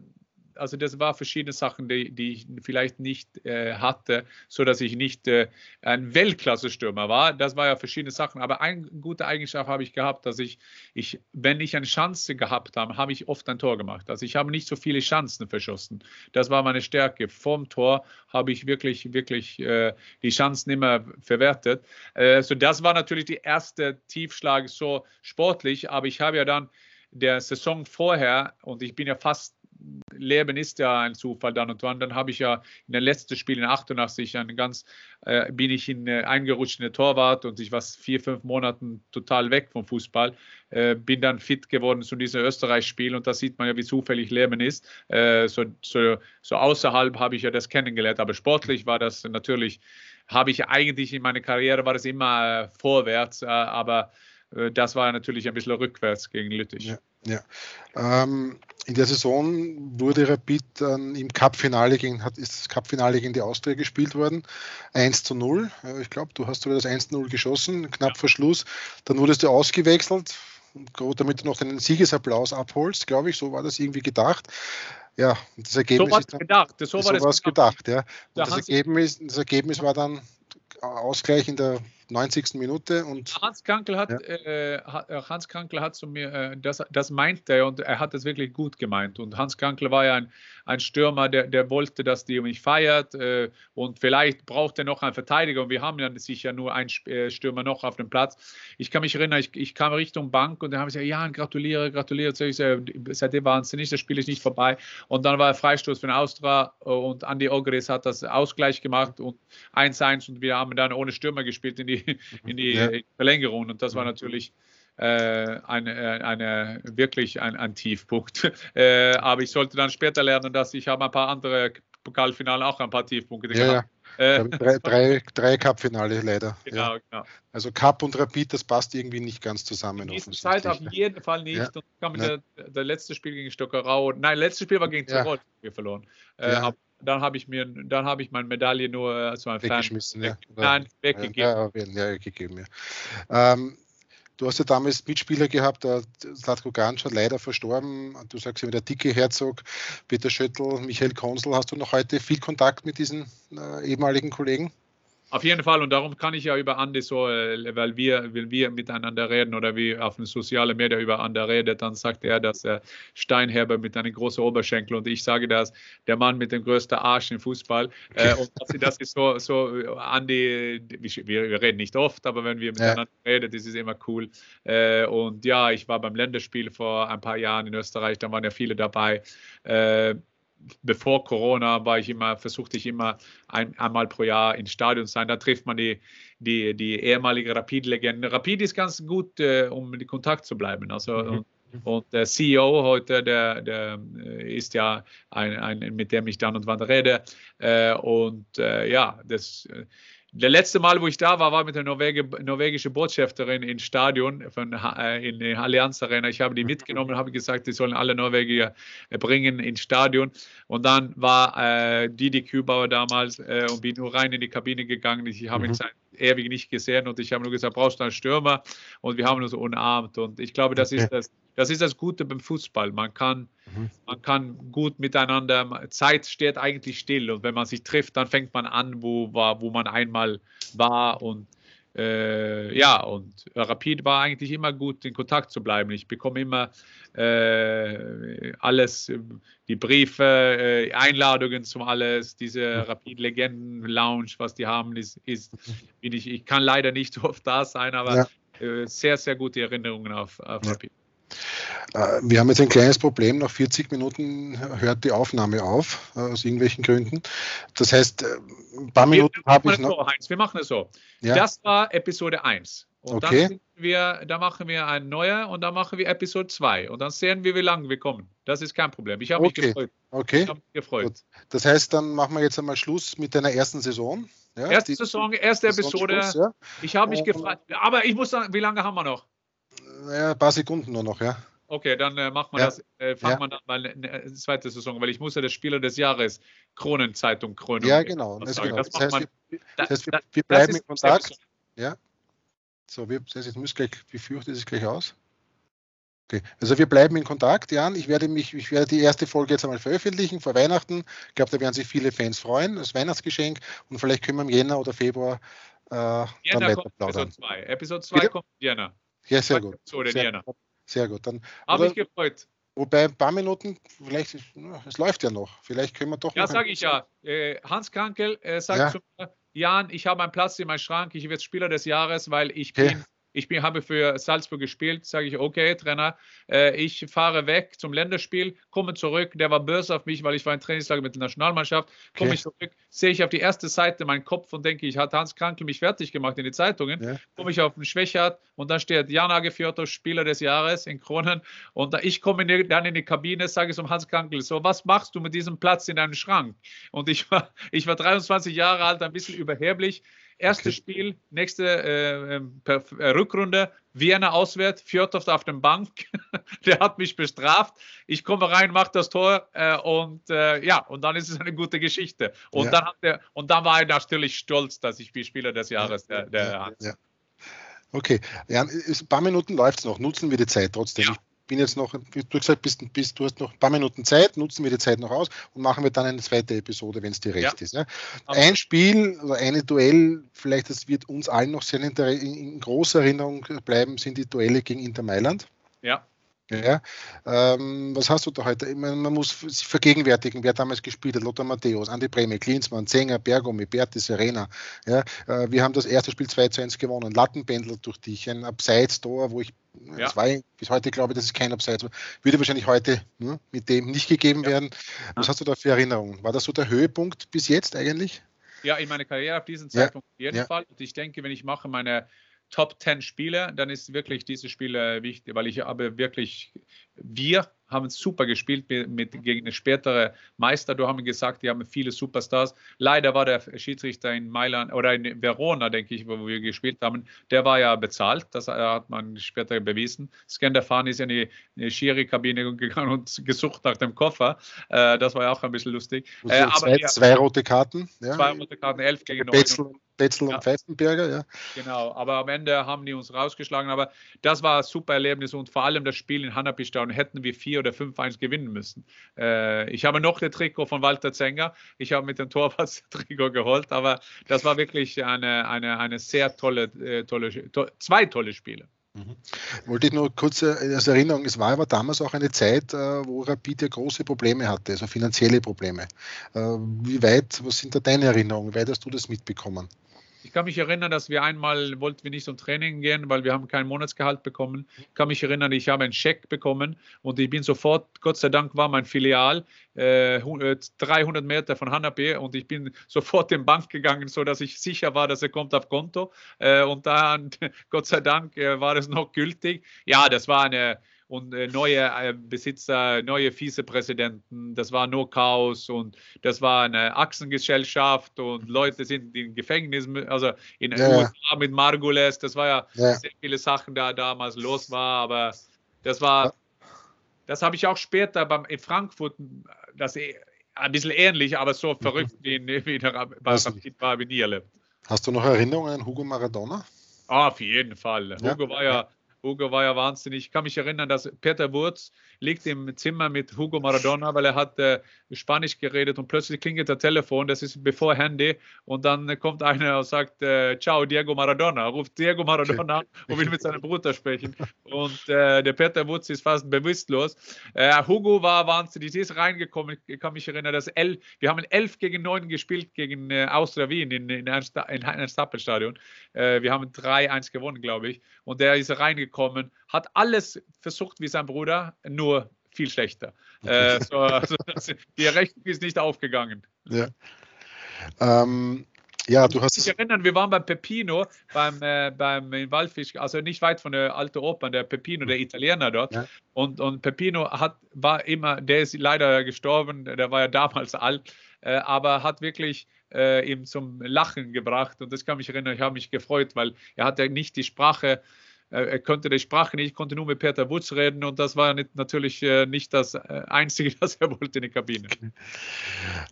also das war verschiedene Sachen, die, die ich vielleicht nicht äh, hatte, so dass ich nicht äh, ein Weltklasse-Stürmer war. Das war ja verschiedene Sachen. Aber eine gute Eigenschaft habe ich gehabt, dass ich, ich, wenn ich eine Chance gehabt habe, habe ich oft ein Tor gemacht. Also ich habe nicht so viele Chancen verschossen. Das war meine Stärke. Vom Tor habe ich wirklich, wirklich äh, die Chancen immer verwertet. Äh, so das war natürlich die erste Tiefschlag so sportlich. Aber ich habe ja dann der Saison vorher und ich bin ja fast Leben ist ja ein Zufall dann und wann. Dann habe ich ja in den letzten Spielen in 88 einen ganz, äh, bin ich in äh, eingerutscht Torwart und ich war vier, fünf Monaten total weg vom Fußball. Äh, bin dann fit geworden zu diesem Österreich-Spiel und da sieht man ja, wie zufällig Leben ist. Äh, so, so, so außerhalb habe ich ja das kennengelernt, aber sportlich war das natürlich, habe ich eigentlich in meiner Karriere war das immer äh, vorwärts, äh, aber das war natürlich ein bisschen rückwärts gegen Lüttich. Ja. Ja. Ähm, in der Saison wurde Rapid dann im Cup-Finale gegen, hat, ist das Cup-Finale gegen die Austria gespielt worden. 1 zu 0. Ich glaube, du hast sogar das 1 zu 0 geschossen, knapp vor Schluss. Dann wurdest du ausgewechselt, damit du noch einen Siegesapplaus abholst, glaube ich. So war das irgendwie gedacht. Ja, das Ergebnis so ist dann, gedacht. So, war das gedacht, ja. Das Ergebnis, das Ergebnis war dann Ausgleich in der 90. Minute und Hans Krankel hat, ja. äh, äh Hans Krankel hat zu mir, äh, das, das meinte er und er hat es wirklich gut gemeint. Und Hans Krankel war ja ein, ein Stürmer, der, der wollte, dass die mich feiert äh, und vielleicht braucht er noch einen Verteidiger und wir haben ja sicher nur einen äh, Stürmer noch auf dem Platz. Ich kann mich erinnern, ich, ich kam Richtung Bank und da habe ich gesagt, ja, gratuliere, gratuliere. Ich sage, seitdem wahnsinnig, das Spiel ist nicht vorbei. Und dann war er Freistoß für den Austra und Andi Ogres hat das Ausgleich gemacht und 1-1 und wir haben dann ohne Stürmer gespielt in die in die ja. Verlängerung. Und das war natürlich äh, eine, äh, eine, wirklich ein, ein Tiefpunkt. Äh, aber ich sollte dann später lernen, dass ich habe ein paar andere Pokalfinale auch ein paar Tiefpunkte ja, gehabt. Ja. Äh, drei, drei, drei Cup-Finale leider. Genau, ja. genau. Also Cup und Rapid, das passt irgendwie nicht ganz zusammen. In dieser Zeit auf jeden Fall nicht. Ja. Und kam der, der, letzte Spiel gegen Stockerau. Nein, letztes Spiel war gegen Tirol, wir verloren. Äh, dann habe ich mir, dann habe ich meine Medaille nur zu einem Weggeschmissen, Fan, ja. Nein, weggegeben. Ja, ja, weggegeben, ja. Ähm, du hast ja damals Mitspieler gehabt, der Slatko Ganscher, leider verstorben. Du sagst immer der dicke Herzog, Peter Schöttl, Michael Konsel. Hast du noch heute viel Kontakt mit diesen äh, ehemaligen Kollegen? Auf jeden Fall und darum kann ich ja über Andi so, äh, weil wir, wenn wir miteinander reden oder wie auf den sozialen Medien über Andi redet, dann sagt er, dass er Steinherber mit einem großen Oberschenkel und ich sage das, der Mann mit dem größten Arsch im Fußball. Äh, und das, ist so, so Andi, wir, reden nicht oft, aber wenn wir miteinander ja. reden, das ist immer cool. Äh, und ja, ich war beim Länderspiel vor ein paar Jahren in Österreich, da waren ja viele dabei. Äh, bevor Corona war ich immer, versuchte ich immer ein, einmal pro Jahr ins Stadion zu sein. Da trifft man die, die, die ehemalige Rapid-Legende. Rapid ist ganz gut, äh, um in Kontakt zu bleiben. Also, mhm. und, und, der CEO heute, der, der äh, ist ja ein, ein, mit dem ich dann und wann rede. Äh, und äh, ja, das äh, der letzte Mal, wo ich da war, war mit der Norwege, norwegischen Botschafterin im Stadion von, äh, in der Allianz Arena. Ich habe die mitgenommen und habe gesagt, die sollen alle Norweger äh, bringen ins Stadion. Und dann war äh, Didi Kübauer damals äh, und bin nur rein in die Kabine gegangen. Ich habe mhm. in sein ewig nicht gesehen und ich habe nur gesagt, brauchst du einen Stürmer? Und wir haben uns umarmt. Und ich glaube, das ist das, das ist das Gute beim Fußball. Man kann, mhm. man kann gut miteinander, Zeit steht eigentlich still. Und wenn man sich trifft, dann fängt man an, wo, war, wo man einmal war. Und äh, ja, und Rapid war eigentlich immer gut, in Kontakt zu bleiben. Ich bekomme immer äh, alles, die Briefe, äh, Einladungen zum alles, diese Rapid-Legenden-Lounge, was die haben, ist, ist bin ich, ich kann leider nicht so oft da sein, aber ja. Äh, sehr, sehr gute Erinnerungen auf, auf. Rapid. Äh, wir haben jetzt ein kleines Problem. Nach 40 Minuten hört die Aufnahme auf, äh, aus irgendwelchen Gründen. Das heißt, äh, ein paar Minuten habe ich noch. So, Heinz, wir machen es so. Ja. Das war Episode 1. Und okay. dann wir, da machen wir ein neuer und dann machen wir Episode 2. Und dann sehen wir, wie lange wir kommen. Das ist kein Problem. Ich habe okay. mich gefreut. Okay. Ich mich gefreut. Das heißt, dann machen wir jetzt einmal Schluss mit deiner ersten Saison. Ja, erste Saison, erste Episode. Ja. Ich habe mich gefragt. Aber ich muss sagen, wie lange haben wir noch? Ja, ein paar Sekunden nur noch, ja. Okay, dann äh, macht man ja. das, äh, fangt ja. man dann mal eine äh, zweite Saison, weil ich muss ja das Spieler des Jahres Kronenzeitung Krönung. Ja, genau. Das, genau. das, heißt, wir, das heißt, wir, wir bleiben in Kontakt. Ja. So, wir, das heißt, ich muss gleich, wie fürchte es gleich aus? Okay. Also wir bleiben in Kontakt, Jan. Ich werde mich, ich werde die erste Folge jetzt einmal veröffentlichen vor Weihnachten. Ich glaube, da werden sich viele Fans freuen, das Weihnachtsgeschenk. Und vielleicht können wir im Jänner oder Februar äh, Jänner dann weiter kommt plaudern. Episode 2. Episode 2 kommt Jänner. Ja, sehr gut. Sehr, sehr, gut. Dann, Habe ich gefreut. Wobei ein paar Minuten, vielleicht, es läuft ja noch. Vielleicht können wir doch. Ja, sage ich ja. Äh, Hans Krankel äh, sagt ja. zu mir, Jan, ich habe einen Platz in meinem Schrank, ich werde Spieler des Jahres, weil ich okay. bin ich bin, habe für Salzburg gespielt, sage ich, okay, Trainer, äh, ich fahre weg zum Länderspiel, komme zurück. Der war böse auf mich, weil ich war in Trainingslager mit der Nationalmannschaft. Komme okay. ich zurück, sehe ich auf die erste Seite meinen Kopf und denke, ich hat Hans Krankel mich fertig gemacht in die Zeitungen. Ja. Komme ich auf den Schwächert und dann steht Jana Gefjorto, Spieler des Jahres in Kronen. Und ich komme dann in die Kabine, sage ich zum Hans Krankel, so, was machst du mit diesem Platz in deinem Schrank? Und ich war, ich war 23 Jahre alt, ein bisschen überheblich. Erstes okay. Spiel, nächste äh, ähm, äh, Rückrunde, Vienna auswärts, Fjordhoff auf dem Bank. der hat mich bestraft. Ich komme rein, mache das Tor äh, und äh, ja, und dann ist es eine gute Geschichte. Und, ja. dann, hat der, und dann war er natürlich stolz, dass ich Spieler des Jahres der, der ja, ja. Okay, ja, ein paar Minuten läuft es noch. Nutzen wir die Zeit trotzdem. Ich bin jetzt noch, wie du gesagt bist, bist, du hast noch ein paar Minuten Zeit, nutzen wir die Zeit noch aus und machen wir dann eine zweite Episode, wenn es dir recht ja. ist. Ja. Ein Spiel oder eine Duell, vielleicht das wird uns allen noch sehr in, in großer Erinnerung bleiben, sind die Duelle gegen Inter Mailand. Ja. Ja, ähm, was hast du da heute? Meine, man muss sich vergegenwärtigen, wer damals gespielt hat. Lothar Matthäus, Andi Breme, Klinsmann, Zenger, Bergomi, Berti Serena. Ja, äh, wir haben das erste Spiel 2 zu 1 gewonnen. Lattenpendel durch dich, ein Abseits-Tor, wo ich, ja. das war bis heute glaube das ist kein Abseits. Würde wahrscheinlich heute ne, mit dem nicht gegeben ja. werden. Was hast du da für Erinnerungen? War das so der Höhepunkt bis jetzt eigentlich? Ja, in meiner Karriere auf diesen Zeitpunkt ja. auf jeden Fall. Und ich denke, wenn ich mache meine Top 10 Spiele, dann ist wirklich diese Spiele wichtig, weil ich habe wirklich, wir haben super gespielt mit, mit gegen eine spätere Meister. Du haben gesagt, die haben viele Superstars. Leider war der Schiedsrichter in Mailand oder in Verona, denke ich, wo wir gespielt haben, der war ja bezahlt. Das hat man später bewiesen. Skandafan ist in die, in die Schiri-Kabine gegangen und gesucht nach dem Koffer. Äh, das war ja auch ein bisschen lustig. Äh, aber zwei, ja, zwei, rote Karten. Ja. Zwei rote Karten, elf gegen neun. Betzel ja. und Pfeifenberger, ja. Genau, aber am Ende haben die uns rausgeschlagen. Aber das war ein super Erlebnis und vor allem das Spiel in Hanapistown hätten wir vier oder 5-1 gewinnen müssen. Äh, ich habe noch das Trikot von Walter Zenger. Ich habe mit dem Torwart Trikot geholt, aber das war wirklich eine, eine, eine sehr tolle, äh, tolle to zwei tolle Spiele. Mhm. Wollte ich nur kurz äh, als Erinnerung, es war aber damals auch eine Zeit, äh, wo Rapid ja große Probleme hatte, also finanzielle Probleme. Äh, wie weit, was sind da deine Erinnerungen? Wie weit hast du das mitbekommen? Ich kann mich erinnern, dass wir einmal wollten wir nicht zum Training gehen, weil wir haben kein Monatsgehalt bekommen. Ich kann mich erinnern, ich habe einen Scheck bekommen und ich bin sofort, Gott sei Dank war mein Filial äh, 300 Meter von Hanape und ich bin sofort in die Bank gegangen, so dass ich sicher war, dass er kommt auf Konto. Äh, und dann, Gott sei Dank, äh, war es noch gültig. Ja, das war eine und äh, neue äh, Besitzer, neue Vizepräsidenten. Das war nur Chaos und das war eine Achsengesellschaft und Leute sind in Gefängnis, also in ja. USA mit Margules. Das war ja, ja, sehr viele Sachen, da damals los war, aber das war, das habe ich auch später beim, in Frankfurt, das eh, ein bisschen ähnlich, aber so verrückt wie, in, wie bei, bei Nierle. Hast du noch Erinnerungen an Hugo Maradona? Ah, auf jeden Fall. Hugo war ja Hugo war ja wahnsinnig. Ich kann mich erinnern, dass Peter Wurz liegt im Zimmer mit Hugo Maradona, weil er hat äh, Spanisch geredet und plötzlich klingelt das Telefon, das ist bevor Handy. Und dann kommt einer und sagt, äh, ciao Diego Maradona, ruft Diego Maradona und will mit seinem Bruder sprechen. Und äh, der Peter Wurz ist fast bewusstlos. Äh, Hugo war wahnsinnig, ist reingekommen, ich kann mich erinnern, dass elf, wir haben 11 gegen 9 gespielt gegen äh, Austria Wien in, in, in einem Stapelstadion. Äh, wir haben 3-1 gewonnen, glaube ich. Und der ist reingekommen, hat alles versucht wie sein Bruder, nur viel schlechter. Äh, so, also die Rechnung ist nicht aufgegangen. Ja. Ähm, ja, du hast Ich erinnern, wir waren beim Pepino, beim, äh, beim in Waldfisch, also nicht weit von der alten Oper, der Pepino, der Italiener dort. Ja. Und, und Pepino hat, war immer, der ist leider gestorben, der war ja damals alt, äh, aber hat wirklich äh, ihm zum Lachen gebracht. Und das kann mich erinnern, ich habe mich gefreut, weil er hat ja nicht die Sprache er konnte die Sprache nicht, konnte nur mit Peter Wutz reden und das war nicht, natürlich äh, nicht das äh, Einzige, das er wollte in der Kabine.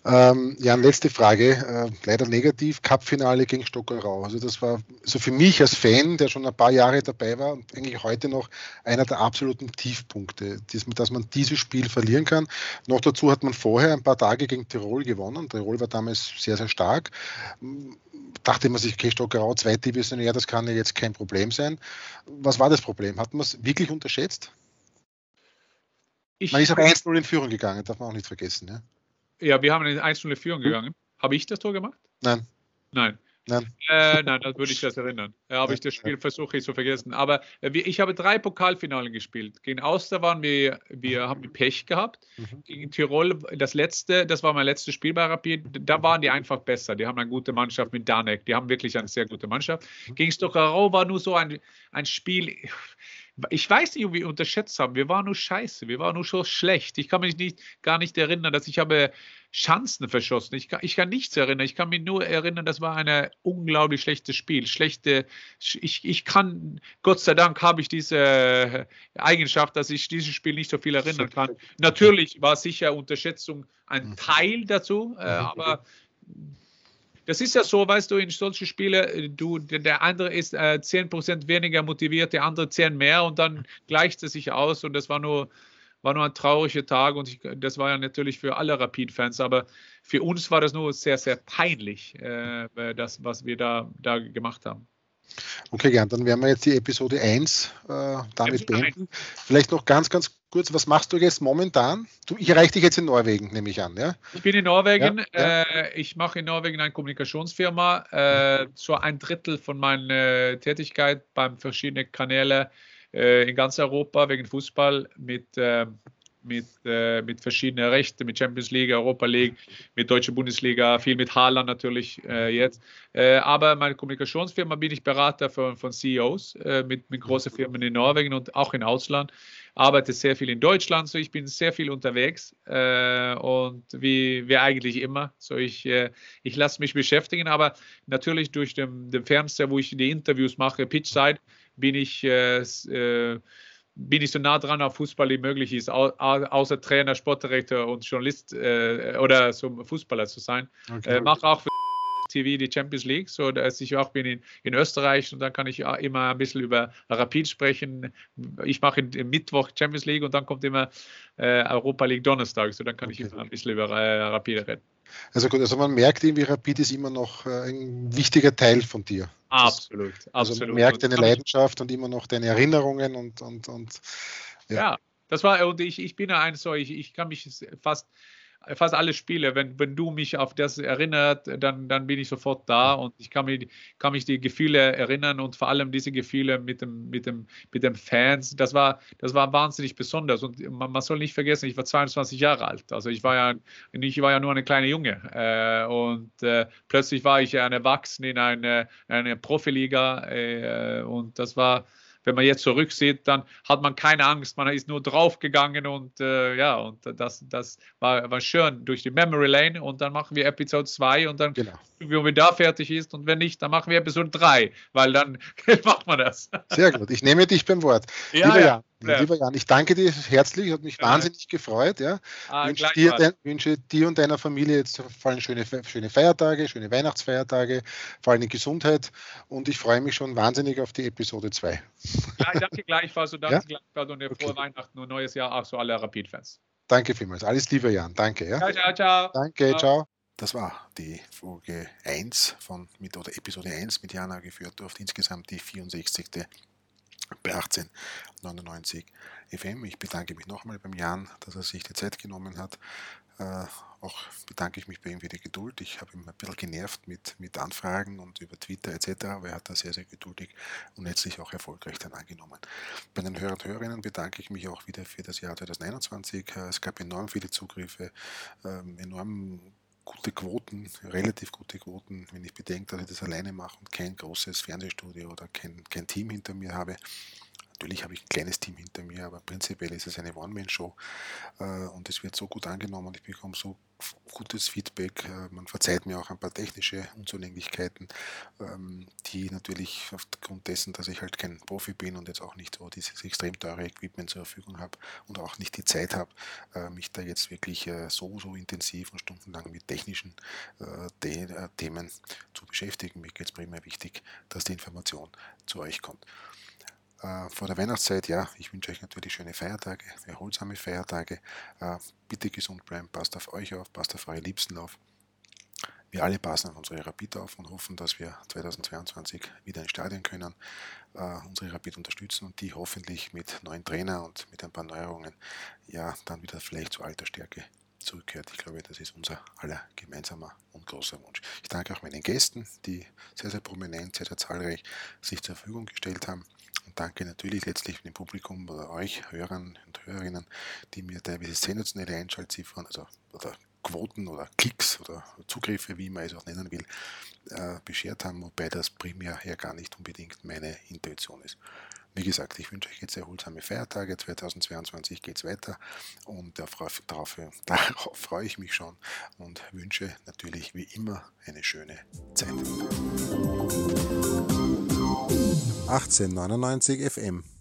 Ähm, ja, letzte Frage, äh, leider negativ, Cup-Finale gegen Stockerau. Also das war so für mich als Fan, der schon ein paar Jahre dabei war und eigentlich heute noch einer der absoluten Tiefpunkte, dass man dieses Spiel verlieren kann. Noch dazu hat man vorher ein paar Tage gegen Tirol gewonnen. Tirol war damals sehr, sehr stark dachte man sich, okay, Stockerau, zweitdivisionär, das kann ja jetzt kein Problem sein. Was war das Problem? Hat man es wirklich unterschätzt? Ich man ist auch 1-0 in Führung gegangen, darf man auch nicht vergessen. Ja, ja wir haben in 1-0 in Führung hm? gegangen. Habe ich das Tor gemacht? Nein. Nein. Nein. Äh, nein, das würde ich das erinnern. Ja, habe ich das Spiel versuche ich zu vergessen. Aber äh, ich habe drei Pokalfinalen gespielt. Gegen Auster waren wir, wir haben Pech gehabt. Mhm. Gegen Tirol, das letzte, das war mein letztes Spiel bei Rapid, da waren die einfach besser. Die haben eine gute Mannschaft mit Danek. Die haben wirklich eine sehr gute Mannschaft. Mhm. Gegen Stockerau war nur so ein, ein Spiel ich weiß nicht, ob wir unterschätzt haben. Wir waren nur scheiße. Wir waren nur so schlecht. Ich kann mich nicht, gar nicht erinnern, dass ich habe Chancen verschossen. Ich kann, ich kann nichts erinnern. Ich kann mich nur erinnern, das war ein unglaublich schlechtes Spiel. Schlechte, ich, ich kann, Gott sei Dank habe ich diese Eigenschaft, dass ich dieses Spiel nicht so viel erinnern kann. Natürlich war sicher Unterschätzung ein mhm. Teil dazu, äh, mhm. aber das ist ja so, weißt du, in solchen Spielen, äh, du, der andere ist äh, 10% weniger motiviert, der andere 10 mehr und dann gleicht es sich aus und das war nur, war nur ein trauriger Tag und ich, das war ja natürlich für alle Rapid-Fans, aber für uns war das nur sehr, sehr peinlich, äh, das, was wir da, da gemacht haben. Okay, gern. Dann werden wir jetzt die Episode 1 äh, damit beenden. Vielleicht noch ganz, ganz kurz, was machst du jetzt momentan? Du, ich erreiche dich jetzt in Norwegen, nehme ich an, ja? Ich bin in Norwegen. Ja, ja. Äh, ich mache in Norwegen eine Kommunikationsfirma. Äh, so ein Drittel von meiner Tätigkeit beim verschiedenen Kanälen äh, in ganz Europa wegen Fußball mit ähm, mit, äh, mit verschiedenen Rechten, mit Champions League, Europa League, mit Deutsche Bundesliga, viel mit Haaland natürlich äh, jetzt. Äh, aber meine Kommunikationsfirma bin ich Berater von, von CEOs äh, mit, mit großen Firmen in Norwegen und auch in Ausland. Arbeite sehr viel in Deutschland, so ich bin sehr viel unterwegs äh, und wie, wie eigentlich immer. So ich, äh, ich lasse mich beschäftigen, aber natürlich durch den, den Fernseher, wo ich die Interviews mache, Pitchside, bin ich bin ich so nah dran auf Fußball wie möglich ist, außer Trainer, Sportdirektor und Journalist äh, oder so Fußballer zu sein. Okay. Äh, mache auch für TV die Champions League, so dass ich auch bin in, in Österreich und dann kann ich immer ein bisschen über Rapid sprechen. Ich mache im Mittwoch Champions League und dann kommt immer äh, Europa League Donnerstag, so dann kann okay. ich immer ein bisschen über äh, Rapid reden. Also gut, also man merkt irgendwie, Rapid ist immer noch äh, ein wichtiger Teil von dir. Absolut. Das, also absolut. man merkt deine Leidenschaft und immer noch deine Erinnerungen und, und, und ja. ja. das war, und ich, ich bin ja ein so, ich, ich kann mich fast fast alle Spiele, wenn, wenn du mich auf das erinnert, dann, dann bin ich sofort da und ich kann mich, kann mich die Gefühle erinnern und vor allem diese Gefühle mit dem, mit dem, mit dem Fans, das war, das war wahnsinnig besonders und man, man soll nicht vergessen, ich war 22 Jahre alt, also ich war ja, ich war ja nur eine kleine Junge äh, und äh, plötzlich war ich ein Erwachsener in einer eine Profiliga äh, und das war, wenn man jetzt zurücksieht, dann hat man keine Angst, man ist nur draufgegangen und äh, ja, und das, das war, war schön durch die Memory Lane und dann machen wir Episode 2 und dann, genau. wenn wir da fertig ist und wenn nicht, dann machen wir Episode 3, weil dann macht man das. Sehr gut, ich nehme dich beim Wort. Ja, Lieber ja. Jan, Ja. Lieber Jan, ich danke dir herzlich, hat mich ja. wahnsinnig gefreut. Ja. Ah, wünsche, dir, dein, wünsche, dir, und deiner Familie jetzt vor allem schöne, schöne Feiertage, schöne Weihnachtsfeiertage, vor allem Gesundheit und ich freue mich schon wahnsinnig auf die Episode 2. Ja, danke gleichfalls und danke ja? gleichfalls und okay. frohe Weihnachten und neues Jahr auch so alle Rapid-Fans. Danke vielmals. Alles Liebe, Jan. Danke. Ja? Ciao, ciao, ciao. Danke, ciao. ciao. Das war die Folge 1 von mit oder Episode 1 mit Jana geführt durfte, insgesamt die 64 bei 1899 FM. Ich bedanke mich nochmal beim Jan, dass er sich die Zeit genommen hat. Äh, auch bedanke ich mich bei ihm für die Geduld. Ich habe ihn ein bisschen genervt mit, mit Anfragen und über Twitter etc., aber er hat da sehr, sehr geduldig und letztlich auch erfolgreich dann angenommen. Bei den Hörern und Hörerinnen bedanke ich mich auch wieder für das Jahr 2021. Äh, es gab enorm viele Zugriffe, ähm, enorm gute Quoten, relativ gute Quoten, wenn ich bedenke, dass ich das alleine mache und kein großes Fernsehstudio oder kein, kein Team hinter mir habe. Natürlich habe ich ein kleines Team hinter mir, aber prinzipiell ist es eine One-Man-Show äh, und es wird so gut angenommen. Ich bekomme so gutes Feedback. Äh, man verzeiht mir auch ein paar technische Unzulänglichkeiten, ähm, die natürlich aufgrund dessen, dass ich halt kein Profi bin und jetzt auch nicht so dieses extrem teure Equipment zur Verfügung habe und auch nicht die Zeit habe, äh, mich da jetzt wirklich so, so intensiv und stundenlang mit technischen Themen zu beschäftigen. Mir geht es primär wichtig, dass die Information zu euch kommt äh, vor der Weihnachtszeit, ja, ich wünsche euch natürlich schöne Feiertage, erholsame Feiertage. Äh, bitte gesund bleiben, passt auf euch auf, passt auf eure Liebsten auf. Wir alle passen auf unsere Rapid auf und hoffen, dass wir 2022 wieder ins Stadion können, äh, unsere Rapid unterstützen und die hoffentlich mit neuen Trainer und mit ein paar Neuerungen ja dann wieder vielleicht zu alter Stärke zurückkehrt. Ich glaube, das ist unser aller gemeinsamer und großer Wunsch. Ich danke auch meinen Gästen, die sehr, sehr prominent, sehr, sehr zahlreich sich zur Verfügung gestellt haben. Und danke natürlich letztlich dem Publikum oder euch, Hörern und Hörerinnen, die mir teilweise sensationelle Einschaltziffern, also oder Quoten oder Klicks oder Zugriffe, wie man es auch nennen will, äh, beschert haben, wobei das primär ja gar nicht unbedingt meine Intuition ist. Wie gesagt, ich wünsche euch jetzt erholsame Feiertage. 2022 geht es weiter und darauf, darauf, darauf freue ich mich schon und wünsche natürlich wie immer eine schöne Zeit. 1899 FM